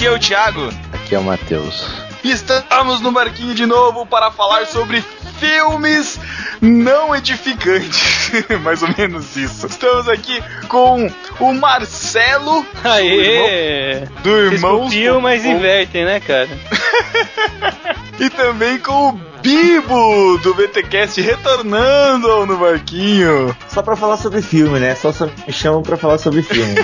Aqui é o Thiago. Aqui é o Matheus. Estamos no barquinho de novo para falar sobre filmes não edificantes. Mais ou menos isso. Estamos aqui com o Marcelo. Aê! Do irmão. Do irmão mas invertem, né, cara? e também com o Bibo do BTcast retornando no barquinho. Só pra falar sobre filme, né? Só, só me chamam pra falar sobre filme.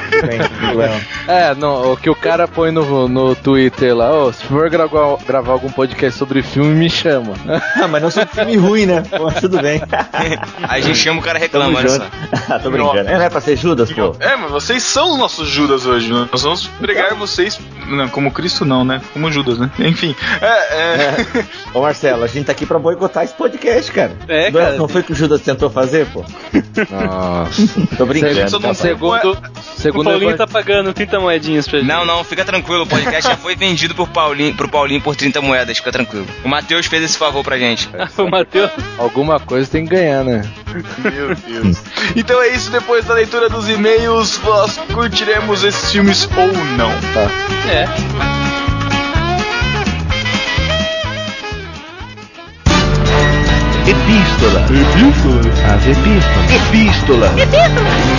é, não, o que o cara põe no, no Twitter lá, oh, se for gravar, gravar algum podcast sobre filme, me chama. ah, mas não sobre filme ruim, né? Pô, tudo bem. a gente chama o cara reclama, ah, tô brincando. É, não é pra ser Judas, pô. É, mas vocês são os nossos Judas hoje. Né? Nós vamos pregar vocês. Não, como Cristo não, né? Como Judas, né? Enfim. É, é... é. Ô Marcelo, a gente tá aqui pra boicotar esse podcast, cara. É, não, cara. Não foi o que o Judas tentou fazer, pô? Nossa. Tô brincando. Segundo, segundo, segundo o Paulinho tá pagando 30 moedinhas pra gente. Não, não, fica tranquilo. O podcast já foi vendido por Paulinho, pro Paulinho por 30 moedas, fica tranquilo. O Matheus fez esse favor pra gente. o Matheus. Alguma coisa tem que ganhar, né? Meu Deus. então é isso, depois da leitura dos e-mails, nós curtiremos esses filmes ou não. Tá. É. Epístola. Epístola? As epístolas. Epístola. Epístola.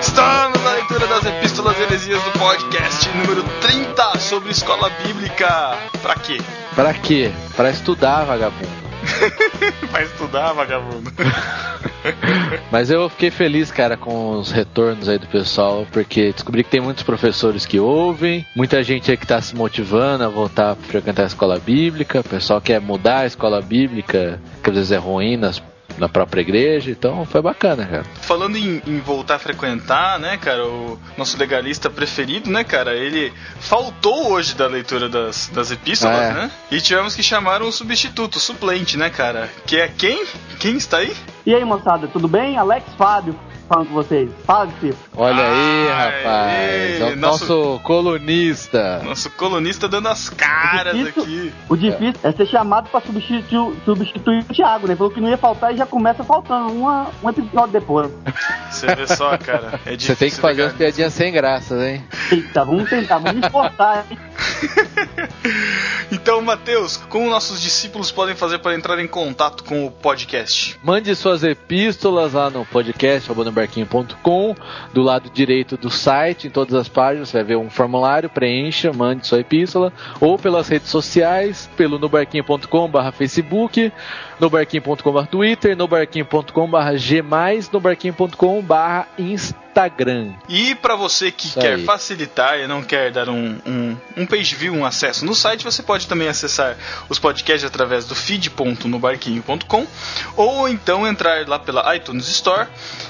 Estamos na leitura das epístolas heresias do podcast número 30 sobre escola bíblica. Pra quê? Pra quê? Pra estudar, vagabundo. Vai estudar, vagabundo. Mas eu fiquei feliz, cara, com os retornos aí do pessoal, porque descobri que tem muitos professores que ouvem, muita gente aí que tá se motivando a voltar a frequentar a escola bíblica, o pessoal quer mudar a escola bíblica, que às vezes é ruim nas na própria igreja, então foi bacana, cara. Falando em, em, voltar a frequentar, né, cara, o nosso legalista preferido, né, cara, ele faltou hoje da leitura das, das epístolas, é. né? E tivemos que chamar um substituto, suplente, né, cara? Que é quem? Quem está aí? E aí, moçada, tudo bem? Alex Fábio falando com vocês. Fala, Cifro. Olha aí, rapaz. É o nosso, nosso, colunista. Nosso colunista dando as caras o difícil, aqui. O difícil é. é ser chamado pra substituir, substituir o Thiago, né? Falou que não ia faltar e já começa faltando uma, um episódio depois. Você vê só, cara. É Você tem que fazer umas piadinhas sem graça, hein? Eita, vamos tentar, vamos esforçar, hein? então, Matheus, como nossos discípulos podem fazer para entrar em contato com o podcast? Mande suas epístolas lá no podcast do lado direito do site, em todas as páginas, você vai ver um formulário, preencha, mande sua epístola, ou pelas redes sociais, pelo nobarquinho.com nobarquinho.com barra Twitter, nobarquinho.com barra G+, nobarquinho.com barra Instagram. E para você que Isso quer aí. facilitar e não quer dar um, um, um page view, um acesso no site, você pode também acessar os podcasts através do feed.nobarquinho.com ou então entrar lá pela iTunes Store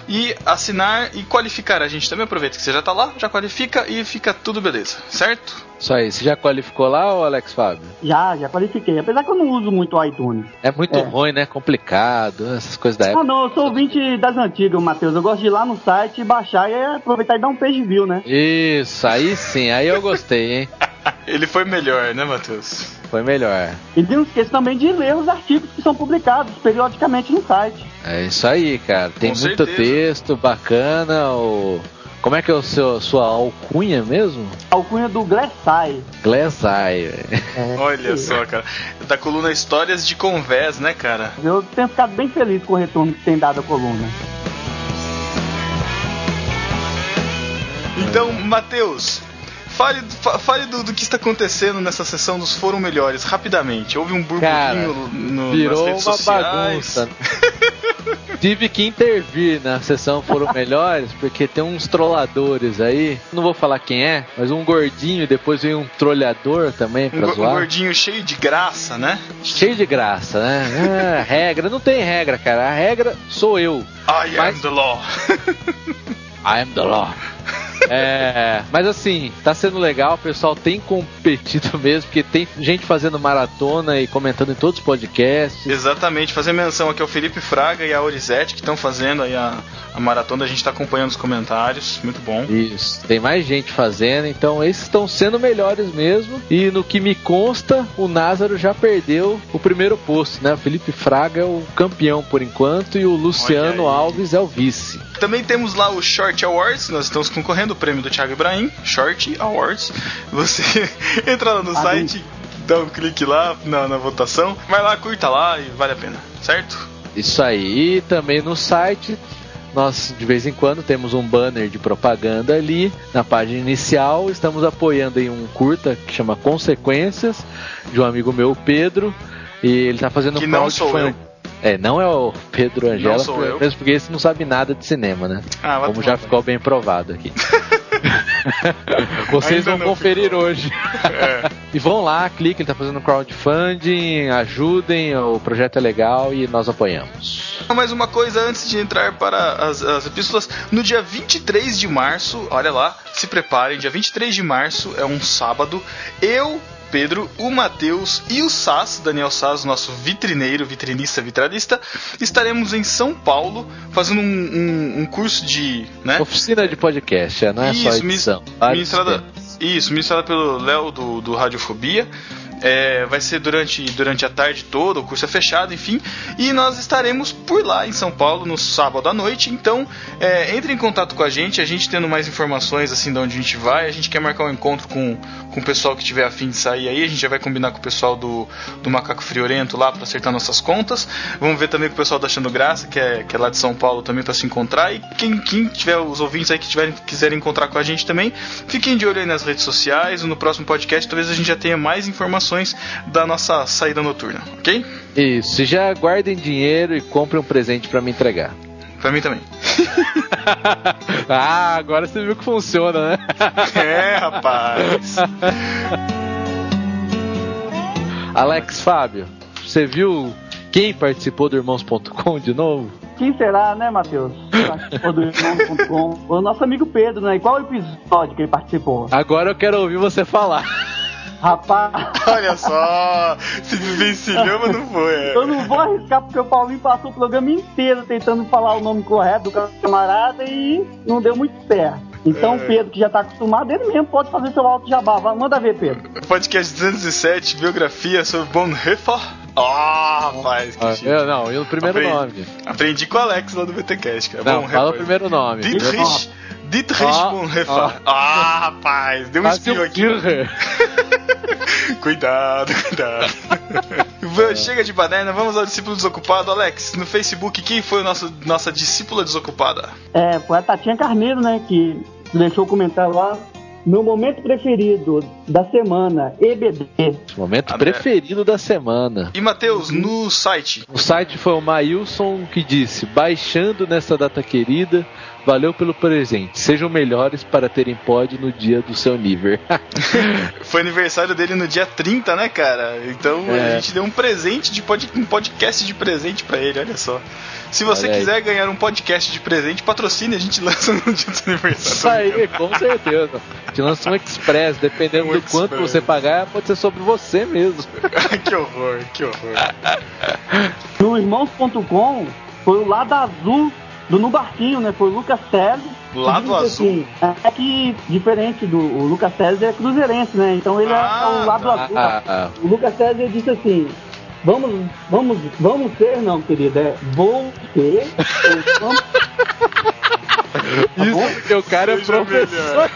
e assinar e qualificar a gente também. Aproveita que você já está lá, já qualifica e fica tudo beleza, certo? Isso aí, você já qualificou lá, ou Alex Fábio? Já, já qualifiquei. Apesar que eu não uso muito o iTunes. É muito é. ruim, né? Complicado, essas coisas da época. Ah, não, eu sou ouvinte das antigas, Matheus. Eu gosto de ir lá no site, baixar e aproveitar e dar um page view, né? Isso, aí sim, aí eu gostei, hein? Ele foi melhor, né, Matheus? Foi melhor. E não esqueça também de ler os artigos que são publicados periodicamente no site. É isso aí, cara. Tem Com muito certeza. texto bacana. O... Como é que é o seu, sua alcunha mesmo? Alcunha do Glessai. Glessai, é, Olha só, cara. Da coluna Histórias de Convés, né, cara? Eu tenho ficado bem feliz com o retorno que tem dado a coluna. Então, Matheus, Fale, fale do, do, que está acontecendo nessa sessão dos Foram Melhores, rapidamente. Houve um burburinho Cara, no, virou nas redes uma sociais. bagunça. Tive que intervir na sessão Foram Melhores, porque tem uns trolladores aí. Não vou falar quem é, mas um gordinho, depois veio um trolhador também pra um, zoar. Um gordinho cheio de graça, né? Cheio de graça, né? Ah, regra, não tem regra, cara. A regra sou eu. I mas... am the law. I am the law. É, mas assim, tá sendo legal, o pessoal tem competido mesmo, porque tem gente fazendo maratona e comentando em todos os podcasts. Exatamente, fazer menção aqui ao Felipe Fraga e a Orizete que estão fazendo aí a, a maratona, a gente tá acompanhando os comentários, muito bom. Isso, tem mais gente fazendo, então esses estão sendo melhores mesmo. E no que me consta, o Názaro já perdeu o primeiro posto, né? O Felipe Fraga é o campeão por enquanto e o Luciano Alves é o vice. Também temos lá o Short Awards, nós estamos concorrendo o prêmio do Thiago Ibrahim, Short Awards. Você entra lá no ah, site, dá um clique lá na, na votação, vai lá, curta lá e vale a pena, certo? Isso aí, e também no site nós de vez em quando temos um banner de propaganda ali na página inicial. Estamos apoiando em um curta que chama Consequências, de um amigo meu, Pedro. E ele está fazendo que um não sou eu. É, não é o Pedro Angela, mesmo porque esse não sabe nada de cinema, né? Ah, Como já ficou bem provado aqui. Vocês Ainda vão conferir ficou. hoje. É. e vão lá, cliquem, ele tá fazendo crowdfunding, ajudem, o projeto é legal e nós apoiamos. Mais uma coisa antes de entrar para as, as epístolas, no dia 23 de março, olha lá, se preparem, dia 23 de março é um sábado, eu Pedro, o Matheus e o Sass, Daniel Sass, nosso vitrineiro, vitrinista, vitralista, estaremos em São Paulo fazendo um, um, um curso de. Né? Oficina de podcast, não é isso, só edição. Ministrada, isso, ministrada pelo Léo do, do Radiofobia. É, vai ser durante, durante a tarde toda, o curso é fechado, enfim. E nós estaremos por lá em São Paulo no sábado à noite. Então, é, entre em contato com a gente, a gente tendo mais informações assim de onde a gente vai. A gente quer marcar um encontro com, com o pessoal que tiver afim de sair aí. A gente já vai combinar com o pessoal do, do Macaco Friorento lá para acertar nossas contas. Vamos ver também com o pessoal da Achando Graça, que é, que é lá de São Paulo também para se encontrar. E quem, quem tiver, os ouvintes aí que tiverem, quiserem encontrar com a gente também, fiquem de olho aí nas redes sociais. No próximo podcast, talvez a gente já tenha mais informações informações da nossa saída noturna, ok? Isso, já guardem dinheiro e comprem um presente para me entregar. Pra mim também. ah, agora você viu que funciona, né? é, rapaz. Alex Fábio, você viu quem participou do Irmãos.com de novo? Quem será, né, Matheus? Participou do Irmãos.com. O nosso amigo Pedro, né? E qual episódio que ele participou? Agora eu quero ouvir você falar. Rapaz. Olha só, se desvencilhou, mas não foi. É. Eu não vou arriscar porque o Paulinho passou o programa inteiro tentando falar o nome correto do camarada e não deu muito certo. Então, é. Pedro, que já tá acostumado, ele mesmo pode fazer seu alto jabá. Manda ver, Pedro. Podcast 207, biografia sobre Bonhoeffer. Ah, oh, rapaz, que ah, eu, Não, e o primeiro aprendi, nome. Aprendi com o Alex lá do BTcast, cara. Não, fala o primeiro nome. Dietrich Dietrich ah, Bonhoeffer. Ah, ah, rapaz, deu um espinho aqui. cuidado, cuidado. Chega de baderna, vamos ao discípulo desocupado. Alex, no Facebook, quem foi a nossa, nossa discípula desocupada? É, foi a Tatinha Carneiro, né, que deixou o comentário lá. Meu momento preferido da semana, EBD. Momento André. preferido da semana. E Matheus, no site? O site foi o Mailson que disse: baixando nessa data querida, Valeu pelo presente. Sejam melhores para terem pódio no dia do seu nível. Foi aniversário dele no dia 30, né, cara? Então é. a gente deu um presente de pod, um podcast de presente para ele, olha só. Se você olha quiser aí. ganhar um podcast de presente, patrocine, a gente lança no dia do aniversário. Isso aí, com certeza. A gente lança um express, dependendo um do express. quanto você pagar, pode ser sobre você mesmo. que horror, que horror. No irmãos.com foi o lado azul do No Barquinho, né? Foi o Lucas César. Lado azul. Assim, é que, diferente do o Lucas César, é cruzeirense, né? Então ele é ah, é o lado tá. azul. Ah, ah. O Lucas César disse assim: Vamos, vamos, vamos ser, não, querida. É, vou ser. Vamos... Isso porque o cara é professor.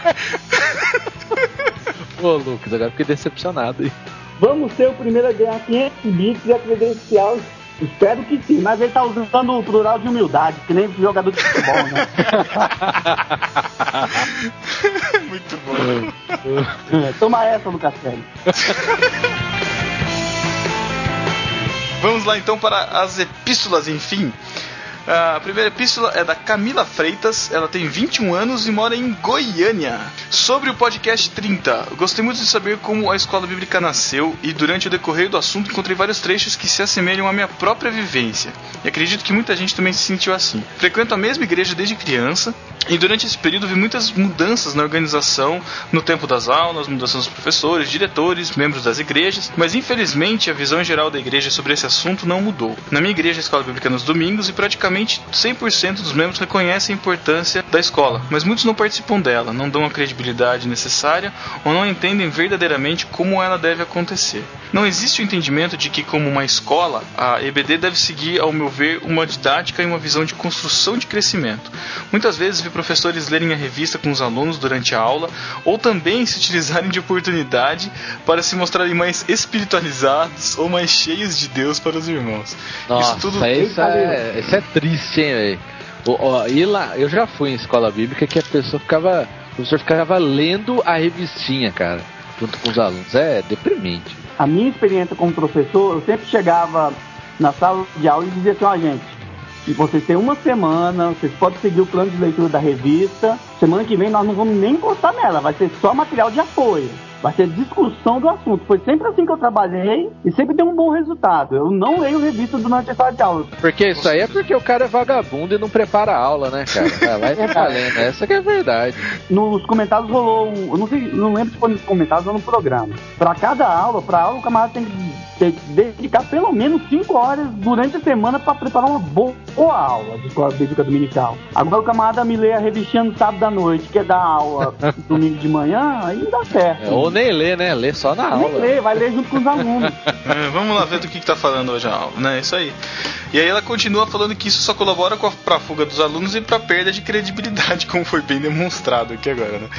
Ô, Lucas, agora fiquei decepcionado aí. Vamos ser o primeiro a ganhar 500 bits e a credencial Espero que sim, mas ele tá usando o plural de humildade, que nem jogador de futebol, né? Muito bom. Toma essa, Lucas Pérez. Vamos lá então para as epístolas, enfim. A primeira epístola é da Camila Freitas, ela tem 21 anos e mora em Goiânia. Sobre o podcast 30, gostei muito de saber como a escola bíblica nasceu e durante o decorrer do assunto encontrei vários trechos que se assemelham à minha própria vivência. E acredito que muita gente também se sentiu assim. Frequento a mesma igreja desde criança e durante esse período vi muitas mudanças na organização, no tempo das aulas, mudanças dos professores, diretores, membros das igrejas, mas infelizmente a visão geral da igreja sobre esse assunto não mudou. Na minha igreja, a escola bíblica nos domingos, e praticamente 100% dos membros reconhecem a importância da escola, mas muitos não participam dela, não dão a credibilidade necessária ou não entendem verdadeiramente como ela deve acontecer. Não existe o entendimento de que, como uma escola, a EBD deve seguir, ao meu ver, uma didática e uma visão de construção de crescimento. Muitas vezes vi professores lerem a revista com os alunos durante a aula ou também se utilizarem de oportunidade para se mostrarem mais espiritualizados ou mais cheios de Deus para os irmãos. Nossa, isso tudo isso é, isso é triste, hein, velho? E lá, eu já fui em escola bíblica que a pessoa ficava, o professor ficava lendo a revistinha, cara, junto com os alunos. É deprimente. A minha experiência como professor, eu sempre chegava na sala de aula e dizia assim, ó, oh, gente, vocês têm uma semana, vocês podem seguir o plano de leitura da revista. Semana que vem nós não vamos nem encostar nela, vai ser só material de apoio. Vai ser discussão do assunto. Foi sempre assim que eu trabalhei e sempre deu um bom resultado. Eu não leio revista durante a sala de aula. Porque isso aí é porque o cara é vagabundo e não prepara a aula, né, cara? Vai lá e fica lendo. Essa que é a verdade. Nos comentários rolou um. Eu não, sei, não lembro se foi nos comentários ou no programa. Para cada aula, para aula, o camarada tem que que dedicar pelo menos 5 horas durante a semana para preparar uma boa aula de escola bíblica dominical. Agora o camarada me lê a revistinha no sábado à noite, quer dar aula domingo de manhã, aí não dá certo. É, ou nem lê, né? Lê só na aula. Nem lê, vai ler junto com os alunos. é, vamos lá ver do que, que tá falando hoje a aula, né? Isso aí. E aí ela continua falando que isso só colabora para a fuga dos alunos e para a perda de credibilidade, como foi bem demonstrado aqui agora, né?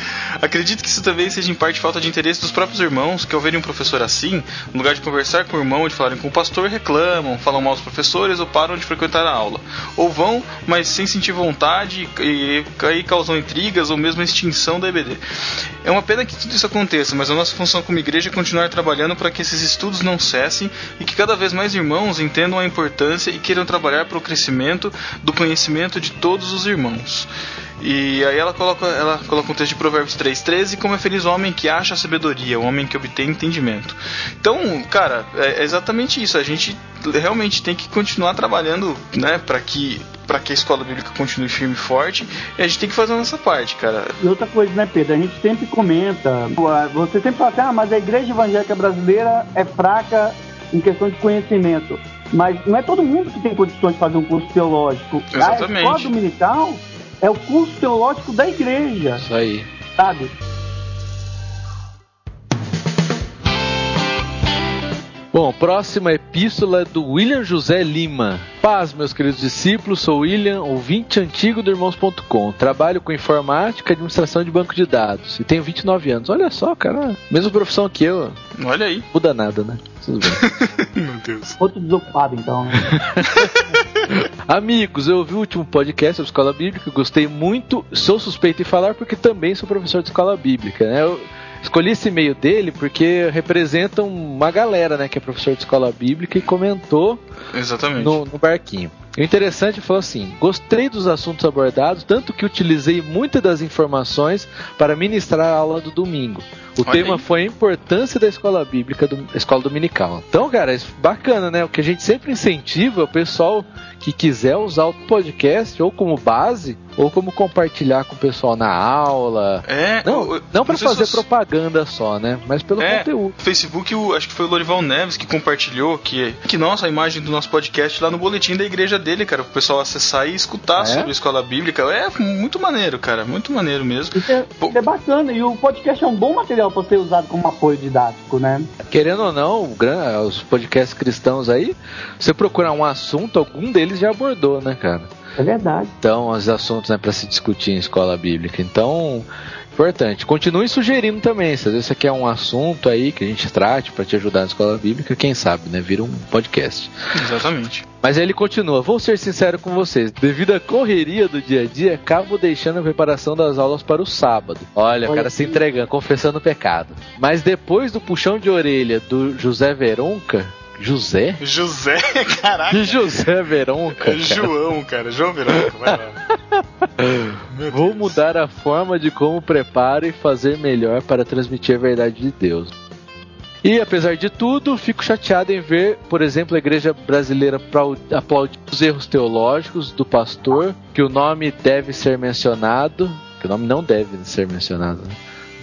Acredito que isso também seja em parte falta de interesse dos próprios irmãos, que ao verem um professor assim, no lugar de conversar com o irmão ou de falarem com o pastor, reclamam, falam mal dos professores ou param de frequentar a aula. Ou vão, mas sem sentir vontade e aí causam intrigas ou mesmo a extinção da EBD. É uma pena que tudo isso aconteça, mas a nossa função como igreja é continuar trabalhando para que esses estudos não cessem e que cada vez mais irmãos entendam a importância e queiram trabalhar para o crescimento do conhecimento de todos os irmãos. E aí ela coloca, ela coloca um texto de Provérbios 3,13 como é feliz o homem que acha a sabedoria, o homem que obtém entendimento. Então, cara, é exatamente isso. A gente realmente tem que continuar trabalhando, né, para que para que a escola bíblica continue firme e forte, e a gente tem que fazer a nossa parte, cara. E outra coisa, né, Pedro? A gente sempre comenta, você sempre fala assim, ah, mas a igreja evangélica brasileira é fraca em questão de conhecimento. Mas não é todo mundo que tem condições de fazer um curso teológico. Exatamente. A escola dominical é o curso teológico da igreja. Isso aí. Sabe? Bom, próxima epístola é do William José Lima. Paz, meus queridos discípulos, sou William, ouvinte antigo do Irmãos.com. Trabalho com informática e administração de banco de dados e tenho 29 anos. Olha só, cara, mesma profissão que eu. Olha aí. Muda nada, né? Tudo bem. Meu Deus. Outro desocupado, então. Né? Amigos, eu ouvi o último podcast sobre escola bíblica, gostei muito. Sou suspeito em falar porque também sou professor de escola bíblica, né? Eu, Escolhi esse e-mail dele porque representa uma galera, né, que é professor de escola bíblica e comentou Exatamente. No, no barquinho. O interessante foi assim: gostei dos assuntos abordados, tanto que utilizei muitas das informações para ministrar a aula do domingo. O Olha tema aí. foi a importância da escola bíblica, do, escola dominical. Então, cara, é bacana, né? O que a gente sempre incentiva o pessoal que quiser usar o podcast ou como base ou como compartilhar com o pessoal na aula. É, não, não para fazer se... propaganda só, né? Mas pelo é, conteúdo. Facebook, o, acho que foi o Lorival Neves que compartilhou que que nossa a imagem do nosso podcast lá no boletim da igreja dele, cara, o pessoal acessar e escutar é? sobre a escola bíblica. É muito maneiro, cara, muito maneiro mesmo. Isso é, isso é bacana e o podcast é um bom material para ser usado como apoio didático, né? Querendo ou não, os podcasts cristãos aí, você procurar um assunto, algum deles já abordou, né, cara? É verdade. Então, os assuntos né, para se discutir em escola bíblica. Então, importante. Continue sugerindo também, se às vezes você quer um assunto aí que a gente trate para te ajudar na escola bíblica, quem sabe, né? Vira um podcast. Exatamente. Mas aí ele continua: Vou ser sincero com vocês, devido à correria do dia a dia, acabo deixando a preparação das aulas para o sábado. Olha, o cara se entregando, confessando o pecado. Mas depois do puxão de orelha do José Veronca, José? José, caraca. José Veronca. Cara. João, cara. João Veronca, vai lá. Vou mudar a forma de como preparo e fazer melhor para transmitir a verdade de Deus. E apesar de tudo, fico chateado em ver, por exemplo, a igreja brasileira aplaudir os erros teológicos do pastor, que o nome deve ser mencionado, que o nome não deve ser mencionado. Né?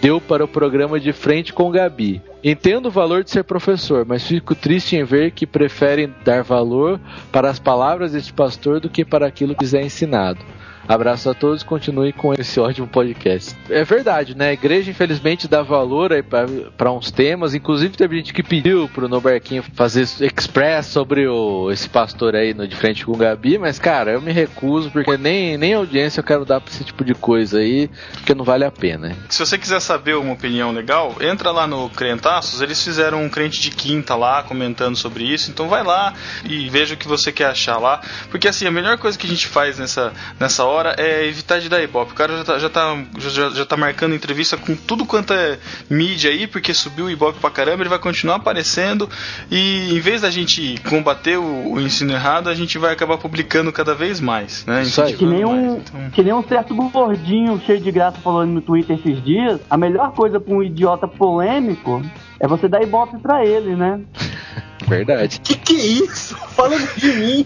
Deu para o programa de frente com Gabi. Entendo o valor de ser professor, mas fico triste em ver que preferem dar valor para as palavras deste pastor do que para aquilo que lhes é ensinado. Abraço a todos, continue com esse ótimo podcast. É verdade, né? A igreja, infelizmente, dá valor aí para uns temas. Inclusive, teve gente que pediu pro Nobarquinho fazer express sobre o, esse pastor aí no de frente com o Gabi, mas, cara, eu me recuso, porque nem, nem audiência eu quero dar pra esse tipo de coisa aí, porque não vale a pena. Se você quiser saber uma opinião legal, entra lá no Crentaços, eles fizeram um crente de quinta lá comentando sobre isso, então vai lá e veja o que você quer achar lá, porque assim, a melhor coisa que a gente faz nessa, nessa hora hora é evitar de dar ibope. O cara já tá, já tá, já, já tá marcando entrevista com tudo quanto é mídia aí, porque subiu o ibope pra caramba, ele vai continuar aparecendo. E em vez da gente combater o, o ensino errado, a gente vai acabar publicando cada vez mais. Né? Isso aí. Que nem, um, então... que nem um certo gordinho cheio de graça falando no Twitter esses dias. A melhor coisa pra um idiota polêmico é você dar ibope pra ele, né? Verdade. Que que é isso? Falando de mim.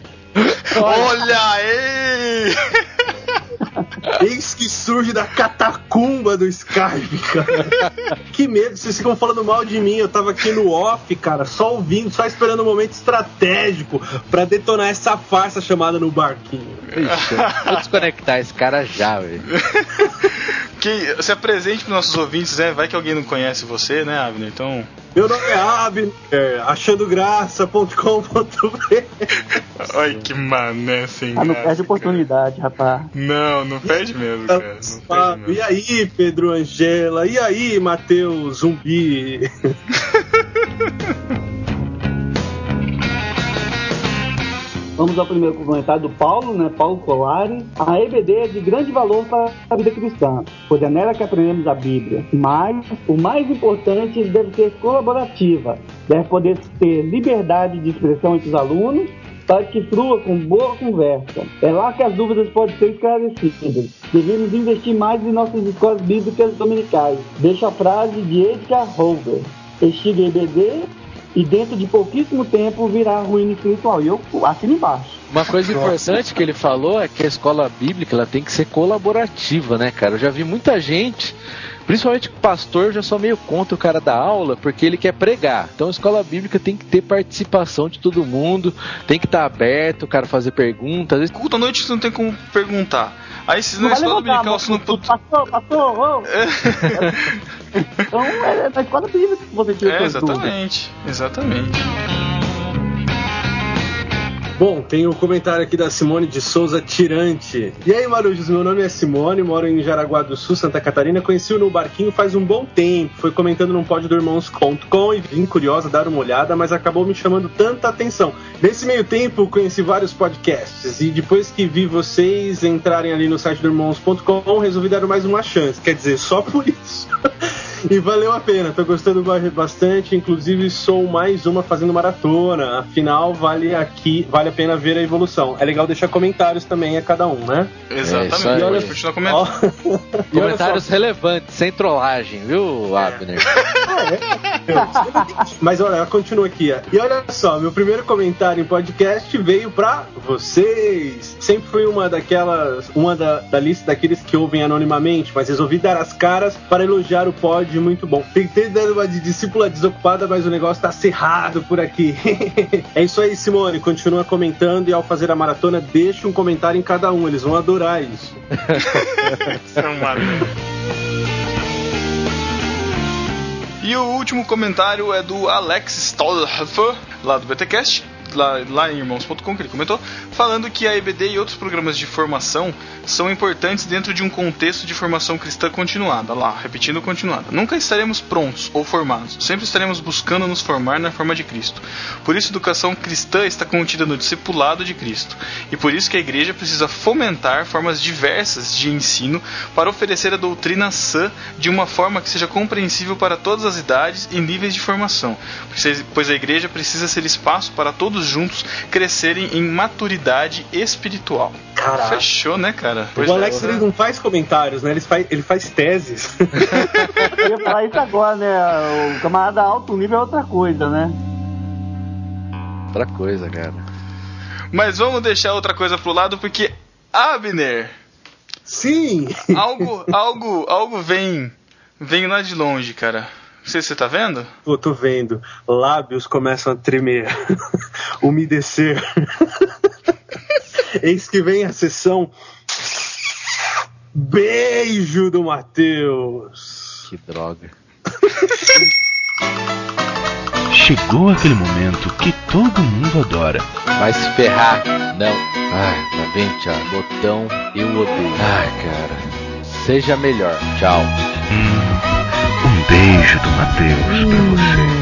Olha aí! Eis que surge da catacumba do Skype, cara. Que medo, vocês ficam falando mal de mim. Eu tava aqui no off, cara, só ouvindo, só esperando um momento estratégico para detonar essa farsa chamada no barquinho. Ixi, vou desconectar esse cara já, velho. Que se apresente para nossos ouvintes, né? Vai que alguém não conhece você, né, Abner? Então. Meu nome é Abner, achandograça.com.br. Ai, que mané sem Ah, não perde oportunidade, rapaz. Não, não perde mesmo, cara. Não ah, mesmo. E aí, Pedro Angela? E aí, Matheus Zumbi? Vamos ao primeiro comentário do Paulo, né? Paulo Colari. A EBD é de grande valor para a vida cristã, pois é nela que aprendemos a Bíblia. Mas o mais importante deve ser colaborativa. Deve poder ter liberdade de expressão entre os alunos para que flua com boa conversa. É lá que as dúvidas podem ser esclarecidas. Devemos investir mais em nossas escolas bíblicas dominicais. Deixa a frase de Edgar Hoover. Estiga EBD e dentro de pouquíssimo tempo virá ruína espiritual. E eu assino embaixo. Uma coisa importante que ele falou é que a escola bíblica ela tem que ser colaborativa, né, cara? Eu já vi muita gente, principalmente pastor, eu já sou meio contra o cara da aula, porque ele quer pregar. Então a escola bíblica tem que ter participação de todo mundo, tem que estar aberto, o cara fazer perguntas. Culto à noite você não tem como perguntar. Aí se na escola dominical você não pode. Passou, passou, Então é na escola bíblica que você tira É, exatamente, exatamente. Bom, tem o um comentário aqui da Simone de Souza Tirante. E aí, Marujos, meu nome é Simone, moro em Jaraguá do Sul, Santa Catarina. Conheci o No Barquinho faz um bom tempo. Foi comentando num pódio do Irmãos.com e vim curiosa dar uma olhada, mas acabou me chamando tanta atenção. Nesse meio tempo, conheci vários podcasts e depois que vi vocês entrarem ali no site do Irmãos.com, resolvi dar mais uma chance. Quer dizer, só por isso. e valeu a pena, tô gostando bastante. Inclusive, sou mais uma fazendo maratona. Afinal, vale aqui, vale a pena ver a evolução. É legal deixar comentários também a cada um, né? Exatamente. É, olha, continuar comentando. comentários relevantes, sem trollagem, viu, é. Abner? Mas olha, continua aqui. Ó. E olha só, meu primeiro comentário em podcast veio pra vocês. Sempre fui uma daquelas, uma da, da lista daqueles que ouvem anonimamente, mas resolvi dar as caras para elogiar o pod muito bom. Tentei dar uma de discípula desocupada, mas o negócio tá cerrado por aqui. é isso aí, Simone. Continua comentando e ao fazer a maratona, deixa um comentário em cada um. Eles vão adorar isso. E o último comentário é do Alex Stolhofer, lá do BTcast lá, lá em irmãos.com, que ele comentou, falando que a EBD e outros programas de formação são importantes dentro de um contexto de formação cristã continuada. Lá, repetindo continuada. Nunca estaremos prontos ou formados, sempre estaremos buscando nos formar na forma de Cristo. Por isso, educação cristã está contida no discipulado de Cristo. E por isso que a igreja precisa fomentar formas diversas de ensino para oferecer a doutrina sã de uma forma que seja compreensível para todas as idades e níveis de formação, pois a igreja precisa ser espaço para todos juntos crescerem em maturidade espiritual. Caraca. Fechou, né, cara? o Alex é. ele não faz comentários, né? Ele faz, ele faz teses. Eu ia falar isso agora, né? O camarada alto nível é outra coisa, né? Outra coisa, cara. Mas vamos deixar outra coisa pro lado, porque Abner. Sim! Algo, algo, algo vem, vem lá de longe, cara. Não sei se você tá vendo? Pô, tô vendo. Lábios começam a tremer, umedecer. Eis que vem a sessão Beijo do Matheus. Que droga. Chegou aquele momento que todo mundo adora. Vai se ferrar. Não. Ai, tá bem, tchau. Botão eu odeio. Ai, cara. Seja melhor. Tchau. Hum, um beijo do Matheus pra você.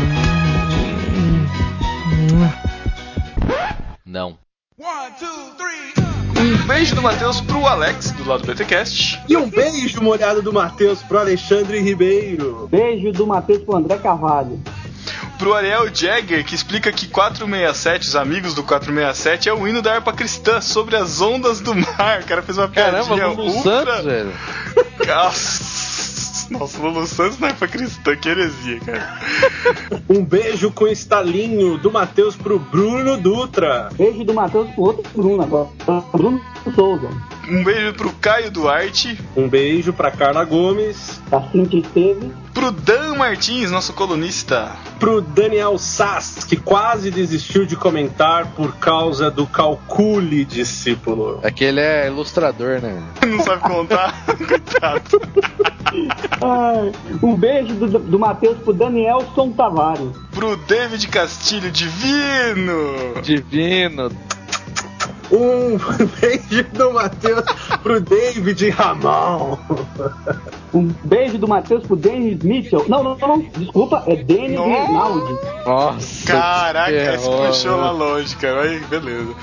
Não. One, two, three. Um beijo do Matheus pro Alex, do lado do BTcast. E um beijo molhado do Matheus pro Alexandre Ribeiro. Beijo do Matheus pro André Carvalho pro Ariel Jagger, que explica que 467, os amigos do 467, é o hino da harpa cristã sobre as ondas do mar. O cara fez uma Caramba, piadinha ultra... Santos, velho. Nossa. Nossa, Lulu Santos na harpa cristã, que heresia, cara. um beijo com estalinho do Matheus pro Bruno Dutra. Beijo do Matheus pro outro Bruno agora. Bruno Souza. Um beijo pro Caio Duarte. Um beijo pra Carla Gomes. Pra Cintia Esteves. Pro Dan Martins, nosso colunista. Pro Daniel Sass, que quase desistiu de comentar por causa do calcule, discípulo. É que ele é ilustrador, né? Não sabe contar? Coitado. um beijo do, do Matheus pro Danielson Tavares. Pro David Castilho, divino! Divino! Um beijo do Matheus pro David Ramon. Um beijo do Matheus pro Dennis Mitchell. Não, não, não, desculpa, é Dennis Rinaldi. Nossa. Caraca, esse puxou lá longe, cara. Aí, beleza.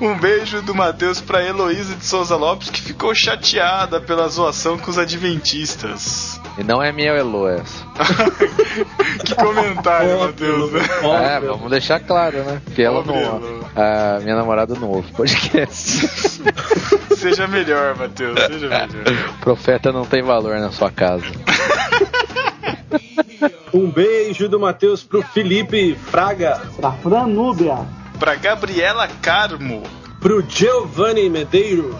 Um beijo do Matheus pra Heloísa de Souza Lopes, que ficou chateada pela zoação com os adventistas. E não é minha Elo essa. que comentário, Matheus. É, vamos deixar claro, né? Que ela não. A minha namorada não ouve podcast. seja melhor, Matheus, seja melhor. Profeta não tem valor na sua casa. Um beijo do Matheus pro Felipe Fraga. Pra Franúbia. Pra Gabriela Carmo. Pro Giovanni Medeiros.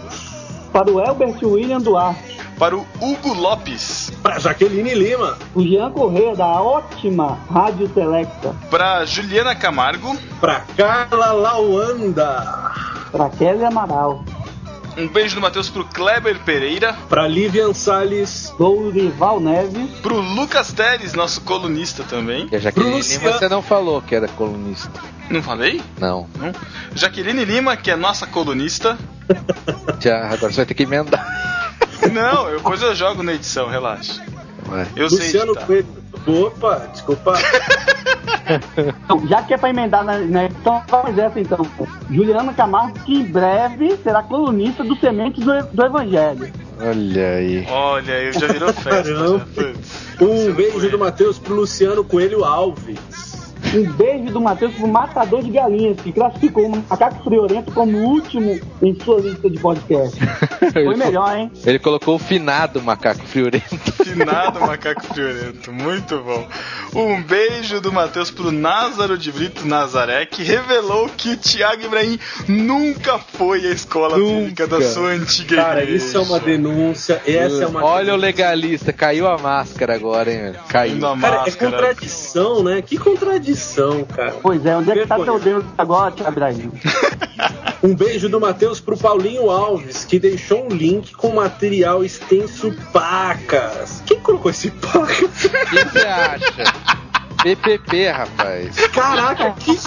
Para o Elbert William Duarte. Para o Hugo Lopes. Para Jaqueline Lima. O Jean Correia, da ótima Rádio Selecta. Para Juliana Camargo. Para Carla Lauanda. Para Kelly Amaral. Um beijo do Matheus pro Kleber Pereira. Pra Livian Salles. Dorival Neves. Pro Lucas Teres, nosso colunista também. E a Jaqueline Lima você não falou que era colunista. Não falei? Não. não. Jaqueline Lima, que é nossa colunista. Já, agora você vai ter que emendar. Não, eu, depois eu jogo na edição, relaxa. Ué. Eu Luciano sei Coelho. Opa, desculpa. então, já que é pra emendar na, na então faz essa então. Juliana Camargo, que em breve será colunista do Sementes do, do Evangelho. Olha aí. Olha aí, já virou festa. Já. Um beijo do Matheus pro Luciano Coelho Alves. Um beijo do Matheus pro Matador de Galinhas, que classificou o Macaco Friorento como último em sua lista de podcast. Foi melhor, hein? Ele colocou o finado Macaco Friorento. Finado Macaco Friorento, muito bom. Um beijo do Matheus pro Názaro de Brito Nazaré, que revelou que o Thiago Ibrahim nunca foi à escola nunca. bíblica da sua antiga Cara, igreja. isso é uma denúncia. Essa é uma Olha denúncia. o legalista, caiu a máscara agora, hein? Caiu. a Cara, é máscara. é contradição, né? Que contradição cara. Pois é, onde é que tá teu Deus agora, Brasil? um beijo do Matheus pro Paulinho Alves, que deixou um link com material extenso pacas. Quem colocou esse pacas? O que você acha? PPP, rapaz. Caraca, que,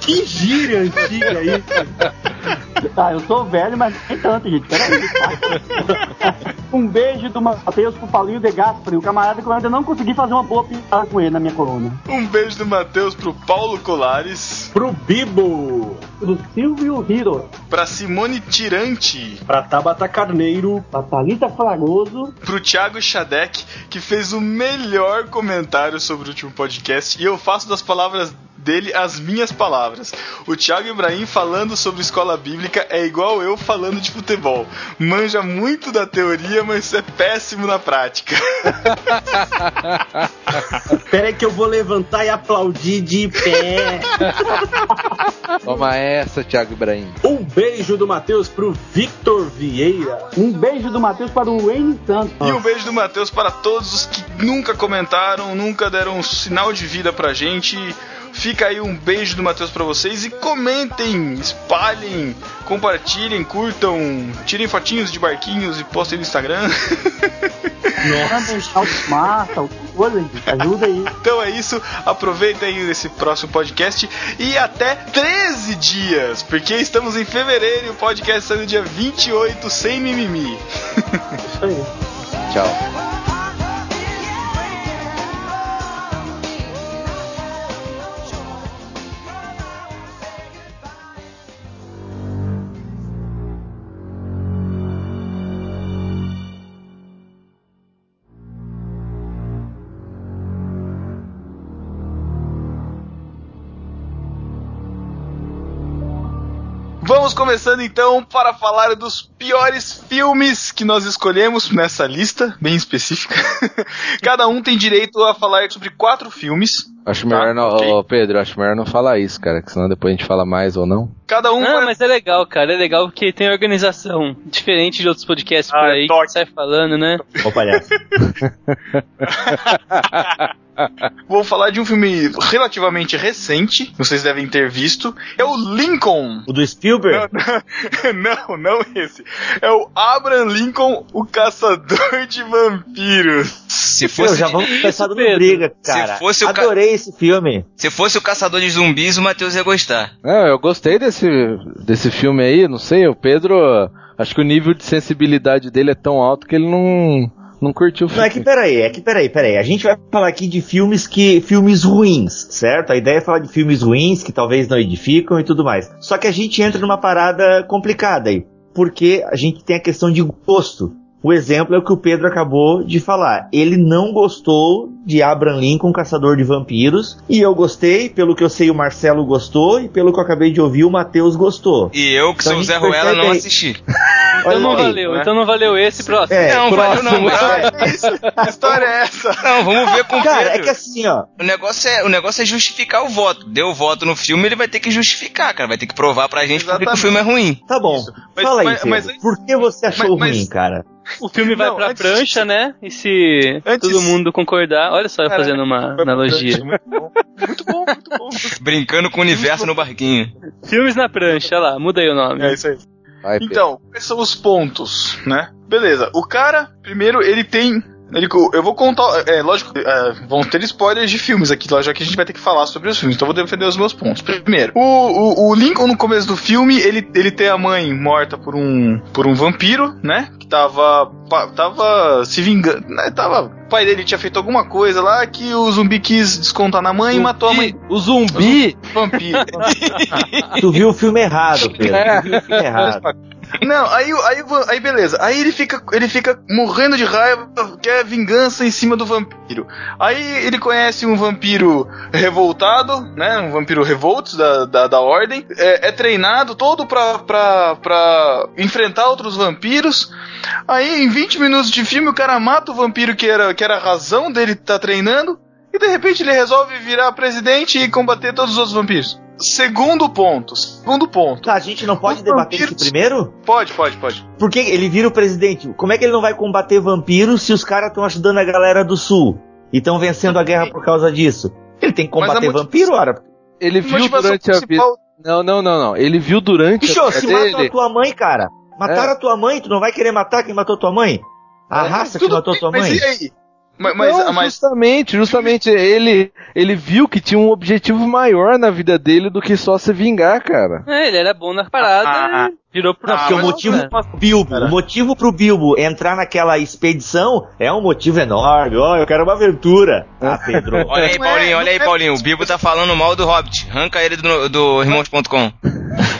Que gíria antiga isso. Tá, eu sou velho, mas nem tanto, gente. Peraí. Tá? um beijo do Matheus pro Paulinho de Gaspari, o camarada que eu ainda não consegui fazer uma boa pintada com ele na minha coluna. Um beijo do Matheus pro Paulo Colares. Pro Bibo. Pro Silvio Hiro. Pra Simone Tirante. Pra Tabata Carneiro. Pra Thalita Fragoso. Pro Thiago Xadec, que fez o melhor comentário sobre o último podcast. E eu faço das palavras dele as minhas palavras. O Thiago Ibrahim falando sobre escola bíblica é igual eu falando de futebol. Manja muito da teoria, mas é péssimo na prática. Espera que eu vou levantar e aplaudir de pé. Toma essa, Thiago Ibrahim. Um beijo do Matheus pro Victor Vieira. Um beijo do Matheus para o Wayne Santos. E um beijo do Matheus para todos os que nunca comentaram, nunca deram um sinal de vida pra gente. Fica aí um beijo do Matheus para vocês e comentem, espalhem, compartilhem, curtam, tirem fotinhos de barquinhos e postem no Instagram. Nossa, coisa, ajuda aí. Então é isso, aproveita aí esse próximo podcast e até 13 dias, porque estamos em fevereiro e o podcast sai no dia 28 sem mimimi. Isso aí. Tchau. Começando então para falar dos piores filmes que nós escolhemos nessa lista, bem específica. Cada um tem direito a falar sobre quatro filmes. Acho melhor Tá, não, ok. ô, Pedro, acho melhor não falar isso, cara, que senão depois a gente fala mais ou não. Cada um Não, vai- mas é legal, cara. É legal porque tem organização. Diferente de outros podcasts Ah, por aí toque. que sai falando, né? Ô palhaço. Vou falar de um filme relativamente recente, vocês devem ter visto. É o Lincoln. O do Spielberg? Não, não esse. É o Abraham Lincoln, o caçador de vampiros. Se fosse, já vamos começar dando briga, cara. fosse o Adorei esse filme. se fosse o caçador de zumbis, o Matheus ia gostar. Não, eu gostei desse, desse filme aí, não sei, o Pedro, acho que o nível de sensibilidade dele é tão alto que ele não, não curtiu o Não, filme. é que peraí, é que peraí, peraí. A gente vai falar aqui de filmes que. filmes ruins, certo? A ideia é falar de filmes ruins que talvez não edificam e tudo mais. Só que a gente entra numa parada complicada aí. Porque a gente tem a questão de gosto. O exemplo é o que o Pedro acabou de falar. Ele não gostou de Abraham Lincoln, Caçador de Vampiros. E eu gostei, pelo que eu sei, o Marcelo gostou. E pelo que eu acabei de ouvir, o Matheus gostou. E eu, que Então sou o Zé Ruela, percebe não aí. assisti. Então não aí, valeu, né? então não valeu esse próximo. É, não, valeu não, mas... Isso, que história é essa? Não, vamos ver com o Cara, é Pedro. que assim, ó. O negócio é, o negócio é justificar o voto. Deu o voto no filme, ele vai ter que justificar, cara. Vai ter que provar pra gente que o filme é ruim. Tá bom. Mas- Fala aí, mas- Pedro. mas Por que você achou mas- ruim, cara? O filme vai Não, pra antes- prancha, né? E se Antes- todo mundo concordar. Olha só eu fazendo uma analogia. prancha, Muito bom, muito bom, muito bom. Brincando com o universo no barquinho. Filmes na prancha, olha lá, muda aí o nome. É isso aí. Vai. Então, quais são os pontos, né? Beleza, o cara, primeiro, ele tem. Ele, eu vou contar. É lógico, é, vão ter spoilers de filmes aqui, já que a gente vai ter que falar sobre os filmes, então eu vou defender os meus pontos. Primeiro, o, o, o Lincoln, no começo do filme, ele, ele tem a mãe morta por um, por um vampiro, né? Que tava. pa- tava se vingando. Né, tava, o pai dele tinha feito alguma coisa lá que o zumbi quis descontar na mãe e matou a mãe. O zumbi? Vampiro. Tu viu o filme errado, Pedro. É. Tu viu o filme errado. Não, aí, aí, aí beleza. Aí ele fica, ele fica morrendo de raiva, quer vingança em cima do vampiro. Aí ele conhece um vampiro revoltado, né? Um vampiro revoltos da, da, da ordem. É, é treinado todo pra, pra, pra enfrentar outros vampiros. Aí em 20 minutos de filme o cara mata o vampiro que era, que era a razão dele estar treinando. E de repente ele resolve virar presidente e combater todos os outros vampiros. Segundo ponto. Segundo ponto. Tá, a gente não pode Os debater vampiros- isso primeiro? Pode, pode, pode. Porque ele vira o presidente. Como é que ele não vai combater vampiros se os caras estão ajudando a galera do sul? E estão vencendo a guerra por causa disso? Ele tem que a combater motivação- vampiro, ora? Ele viu durante a vida. Não, não, não, não. Ele viu durante Bicho, a se vida matam a dele. tua mãe, cara. Mataram a tua mãe, tu não vai querer matar quem matou tua mãe? A raça que matou bem, tua mas mãe? e aí? Mas, mas, Não, mas- justamente, justamente ele, ele viu que tinha um objetivo maior na vida dele do que só se vingar, cara. É, ele era bom na parada Ah, e virou pro Não, porque o motivo né? pro Bilbo, o motivo pro Bilbo entrar naquela expedição é um motivo enorme. Ó, eu quero uma aventura. Ah, Pedro. Olha aí, Não é- Paulinho, olha aí, não é Paulinho. O Bibo tá falando mal do Hobbit. Arranca ele do, do irmãos.com.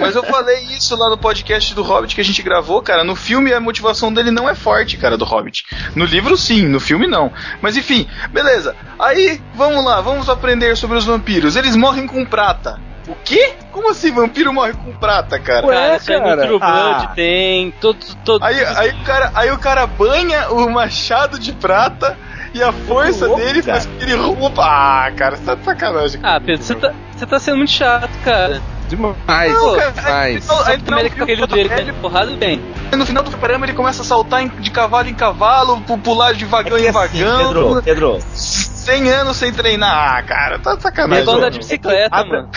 Mas eu falei isso lá no podcast do Hobbit que a gente gravou, cara. No filme a motivação dele não é forte, cara, do Hobbit. No livro sim, no filme não. Mas enfim, beleza. Aí, vamos lá, vamos aprender sobre os vampiros. Eles morrem com prata. O quê? Como assim vampiro morre com prata, cara? Ué, Cara, isso aí no cara. True Blood Ah. tem. Todos. todos Aí, aí, o cara, aí o cara banha o machado de prata e a força louco, dele cara. faz que ele rompa. Ah, cara, você tá de sacanagem. Ah, Pedro, você tá, você tá sendo muito chato, cara. Demais, Não, cara, demais. então- Só aí que não, ele com aquele dele dando porrada bem. No final do programa ele começa a saltar de cavalo em cavalo, pu- pular de É vagão que em assim, vagão. Pedro, Pedro, 100 anos sem treinar. Ah, cara, tá de Ele sacanagem. vai andar de bicicleta, Abra- mano.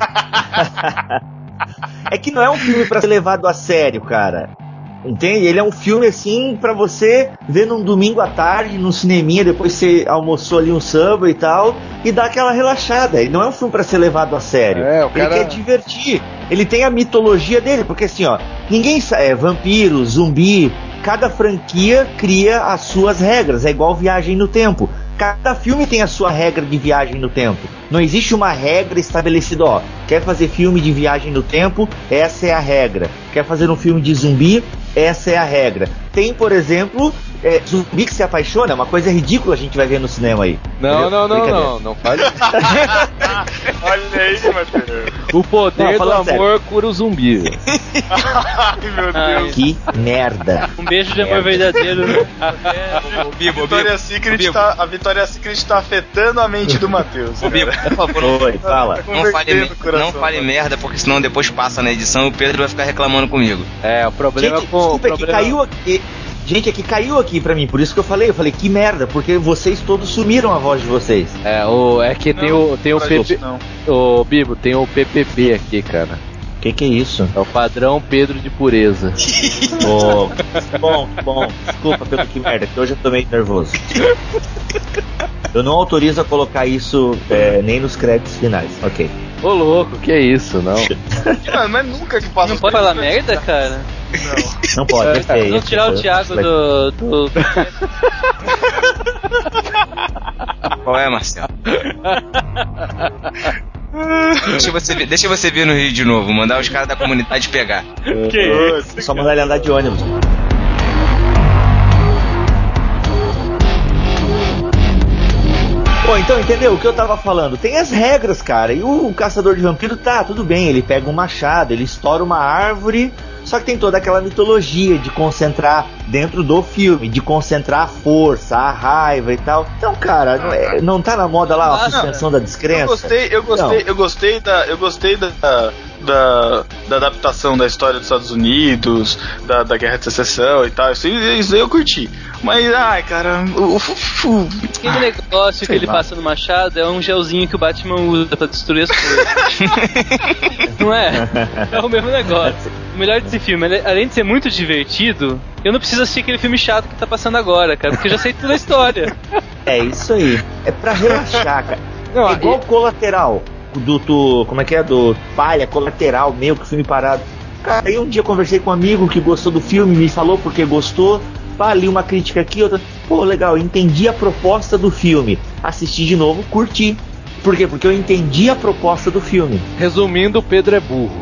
é que não é um filme pra ser levado a sério, cara. Entende? Ele é um filme assim pra você ver num domingo à tarde, num cineminha, depois você almoçou ali um samba e tal, e dar aquela relaxada. Ele não é um filme pra ser levado a sério. É, o Ele cara- quer divertir. Ele tem a mitologia dele, porque assim, ó, ninguém sabe, é vampiro, zumbi, cada franquia cria as suas regras, é igual viagem no tempo. Cada filme tem a sua regra de viagem no tempo. Não existe uma regra estabelecida, ó. Quer fazer filme de viagem no tempo? Essa é a regra. Quer fazer um filme de zumbi? Essa é a regra. Tem, por exemplo, é, zumbi que se apaixona, é uma coisa ridícula a gente vai ver no cinema aí. Não, Entendeu? não, não, não, não fale. Olha aí, Matheus. O poder Não, do amor cura o zumbi. Ai, meu Deus. Que merda. Um beijo de amor verdadeiro, né? Bibo, Vitória. Secret Bibo. tá, a Vitória Secret tá afetando a mente do Matheus. Ô, Bibo, cara. por favor, não, Oi, fala. Tá não fale, o coração, não fale mano. merda, porque senão depois passa na edição e o Pedro vai ficar reclamando comigo. É, o problema Gente, com. o desculpa, é que caiu aqui. Gente, é que caiu aqui pra mim, por isso que eu falei, eu falei, que merda, porque vocês todos sumiram a voz de vocês. É, o, é que tem o, tem o PP. gente não. Ô, Bibo, tem o PPP aqui, cara. Que que é isso? É o padrão Pedro de pureza. Ô, bom, bom, desculpa pelo que merda, que hoje eu tô meio nervoso. Eu não autorizo a colocar isso é, nem nos créditos finais. Ok. Ô, louco, que é isso, não? Mano, mas nunca que passa Não pode falar merda, cara? Não pode, é feio. Não tirar o Thiago do. do... Qual é, Marcelo? deixa, você, vir- deixa você vir no Rio de novo, mandar os caras da comunidade pegar. É só mandar ele andar de ônibus. Pô, então entendeu o que eu tava falando? Tem as regras, cara. E o, caçador de vampiro tá, tudo bem, ele pega um machado, ele estoura uma árvore. Só que tem toda aquela mitologia de concentrar dentro do filme, de concentrar a força, a raiva e tal. Então, cara, não, é- não tá na moda lá a Ah, não. suspensão da Eu descrença? gostei, eu gostei, Não. eu gostei da, eu gostei da, da, da adaptação da história dos Estados Unidos, da, da Guerra de Secessão e tal. Isso, isso aí eu curti. Mas, ai, cara, o, o, o- Aquele negócio que ele lá. passa no machado é um gelzinho que o Batman usa pra destruir as coisas. não é? É o mesmo negócio. O melhor desse filme, além de ser muito divertido, eu não preciso assistir aquele filme chato que tá passando agora, cara, porque eu já sei toda a história. É isso aí. É pra relaxar, cara. Não, é igual colateral. Do, do. Como é que é? Do palha, colateral, meio que filme parado. Cara, aí um dia eu conversei com um amigo que gostou do filme, me falou porque gostou. Pá, li uma crítica aqui, outra. Pô, legal, entendi a proposta do filme. Assisti de novo, curti. Por quê? Porque eu entendi a proposta do filme. Resumindo, o Pedro é burro.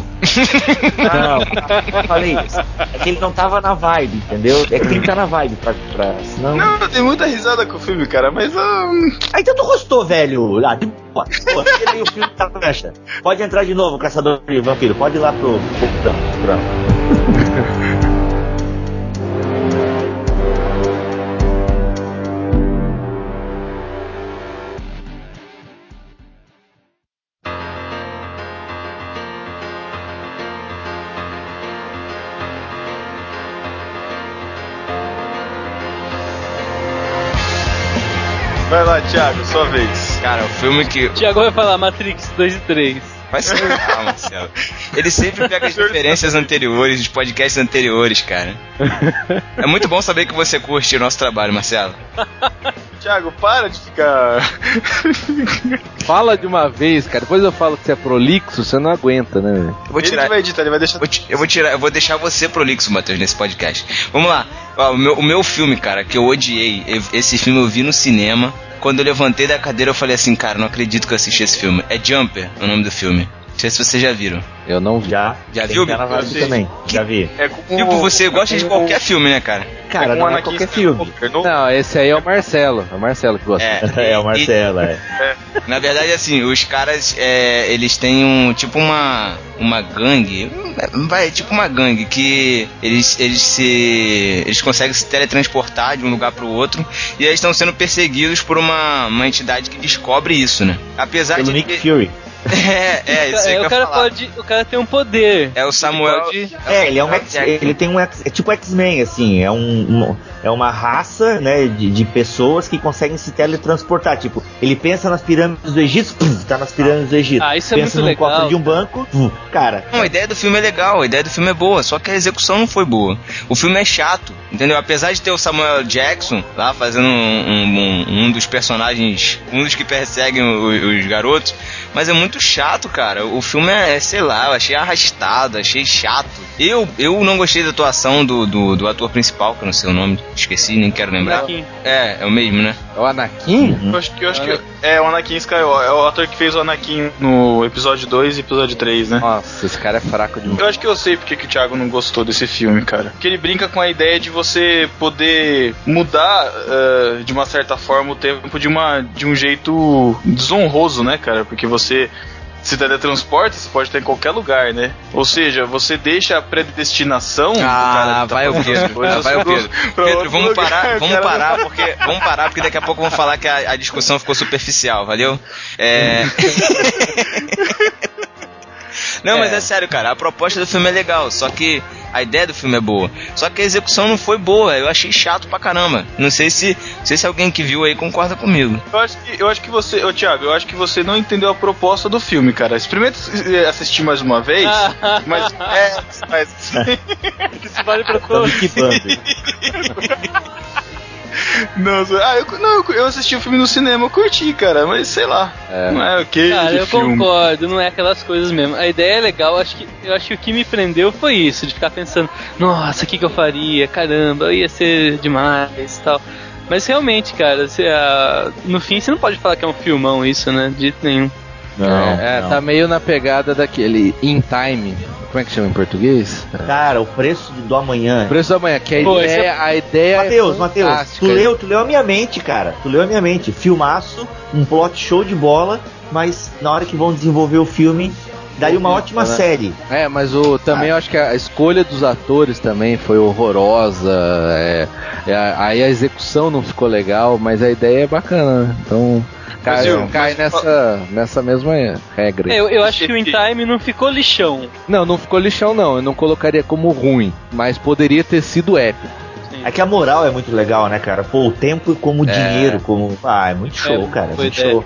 Não, falei isso. É que ele não tava na vibe, entendeu? É que tem que estar na vibe pra. pra senão. Não, tenho muita risada com o filme, cara, mas. ah, Ah, então tu gostou, velho. Ah, de boa. O filme prancha. Pode entrar de novo, caçador de vampiro. Pode ir lá pro. pro pronto, pronto. Sua vez. Cara, o filme que. O Thiago vai falar Matrix 2 e 3. Vai se ferrar, Marcelo. Ele sempre pega as referências anteriores, os podcasts anteriores, cara. É muito bom saber que você curte o nosso trabalho, Marcelo. Thiago, para de ficar. Fala de uma vez, cara. Depois eu falo que você é prolixo, você não aguenta, né? Eu vou tirar. Ele vai editar, ele vai deixar. Vou ti- eu vou tirar, eu vou deixar você prolixo, Matheus, nesse podcast. Vamos lá. Ó, o, meu, o meu filme, cara, que eu odiei, esse filme eu vi no cinema. Quando eu levantei da cadeira, eu falei assim, cara, não acredito que eu assisti esse filme. É Jumper, o nome do filme. Não sei se vocês já viram. Eu não vi. Já, Já viu, que Eu sei. também. Já vi. É com Tipo, o- você gosta de qualquer o- filme, né, cara? Cara, o não é qualquer filme. Não? Não, esse aí é o Marcelo. É o Marcelo que gosta. É, É, o Marcelo, é. Na verdade, assim, os caras, é, eles têm um, tipo uma, uma gangue, vai, tipo uma gangue, que eles, eles se, eles conseguem se teletransportar de um lugar pro outro, e eles estão sendo perseguidos por uma, uma entidade que descobre isso, né? Apesar Pelo de... Nick que- Fury. É, é, isso aí É, que o cara falar. pode. O cara tem um poder. É o Samuel... Ele É, ele é um X, ele tem um é tipo X-Men, assim, é um, um- é uma raça, né, de, de pessoas que conseguem se teletransportar, tipo, ele pensa nas pirâmides do Egito, pum, tá nas pirâmides do Egito. Ah, isso é pensa muito no legal, cofre de um banco, pum, cara, Não, a ideia do filme é legal, a ideia do filme é boa, só que a execução não foi boa. O filme é chato, entendeu? Apesar de ter o Samuel Jackson lá fazendo um, um- um- dos personagens, um dos que perseguem o- os, garotos, mas é muito chato, cara. O filme é, sei lá, eu achei arrastado, achei chato. Eu, eu não gostei da atuação do, do, do ator principal, que eu não sei o nome, esqueci, nem quero lembrar. Anakin. É, é o mesmo, né? É o Anakin? Eu acho que, eu acho que é o Anakin Skywalker. É o ator que fez o Anakin no episódio 2 e episódio 3, né? Nossa, esse cara é fraco demais. Eu acho que eu sei porque que o Thiago não gostou desse filme, cara. Porque ele brinca com a ideia de você poder mudar eh, de uma certa forma o tempo de, uma, de um jeito desonroso, né, cara? Porque você se teletransporta, você pode estar em qualquer lugar, né? Ou seja, você deixa a predestinação do cara Ah, que tá vai o Pedro, vai o Pedro. Pedro, vamos lugar, parar, vamos cara. parar, porque vamos parar porque daqui a pouco vamos falar que a, a discussão ficou superficial, valeu? É... Não, mas é sério, cara, a proposta do filme é legal, só que a ideia do filme é boa. Só que a execução não foi boa, eu achei chato pra caramba. Não sei se, não sei se alguém que viu aí concorda comigo. Eu acho que, eu acho que você, ô Thiago, eu acho que você não entendeu a proposta do filme, cara. Experimenta assistir mais uma vez, mas é, mas Isso vale pra todos. Não, ah, eu, não, eu assisti o filme no cinema, eu curti, cara, mas sei lá, É. não é ok Cara, de eu filme. concordo, não é aquelas coisas mesmo. A ideia é legal, acho que, eu acho que o que me prendeu foi isso, de ficar pensando, nossa, o que, que eu faria? Caramba, ia ser demais e tal. Mas realmente, cara, você, ah, no fim você não pode falar que é um filmão isso, né? De jeito nenhum. É, é, não. tá meio na pegada daquele In Time. Como é que chama em português? Cara, o preço do amanhã. Preço da manhã, que a Pô, ideia, esse a ideia Matheus, é Matheus, fantástica. tu leu, tu leu a minha mente, cara. Tu leu a minha mente. Filmaço, um plot show de bola, mas na hora que vão desenvolver o filme, daria uma ótima né? série. É, mas o, também eu acho que a escolha dos atores também foi horrorosa. é, é, aí a execução não ficou legal, mas a ideia é bacana. né? Então cai, Brasil, cai mas- nessa, nessa mesma regra. É, eu, eu acho que o In Time não ficou lixão. Não, não ficou lixão não. Eu não colocaria como ruim, mas poderia ter sido épico. É que a moral é muito legal, né, cara? Pô, o tempo como É. dinheiro, como. Ah, é muito show, É, cara. É muito ideia. show.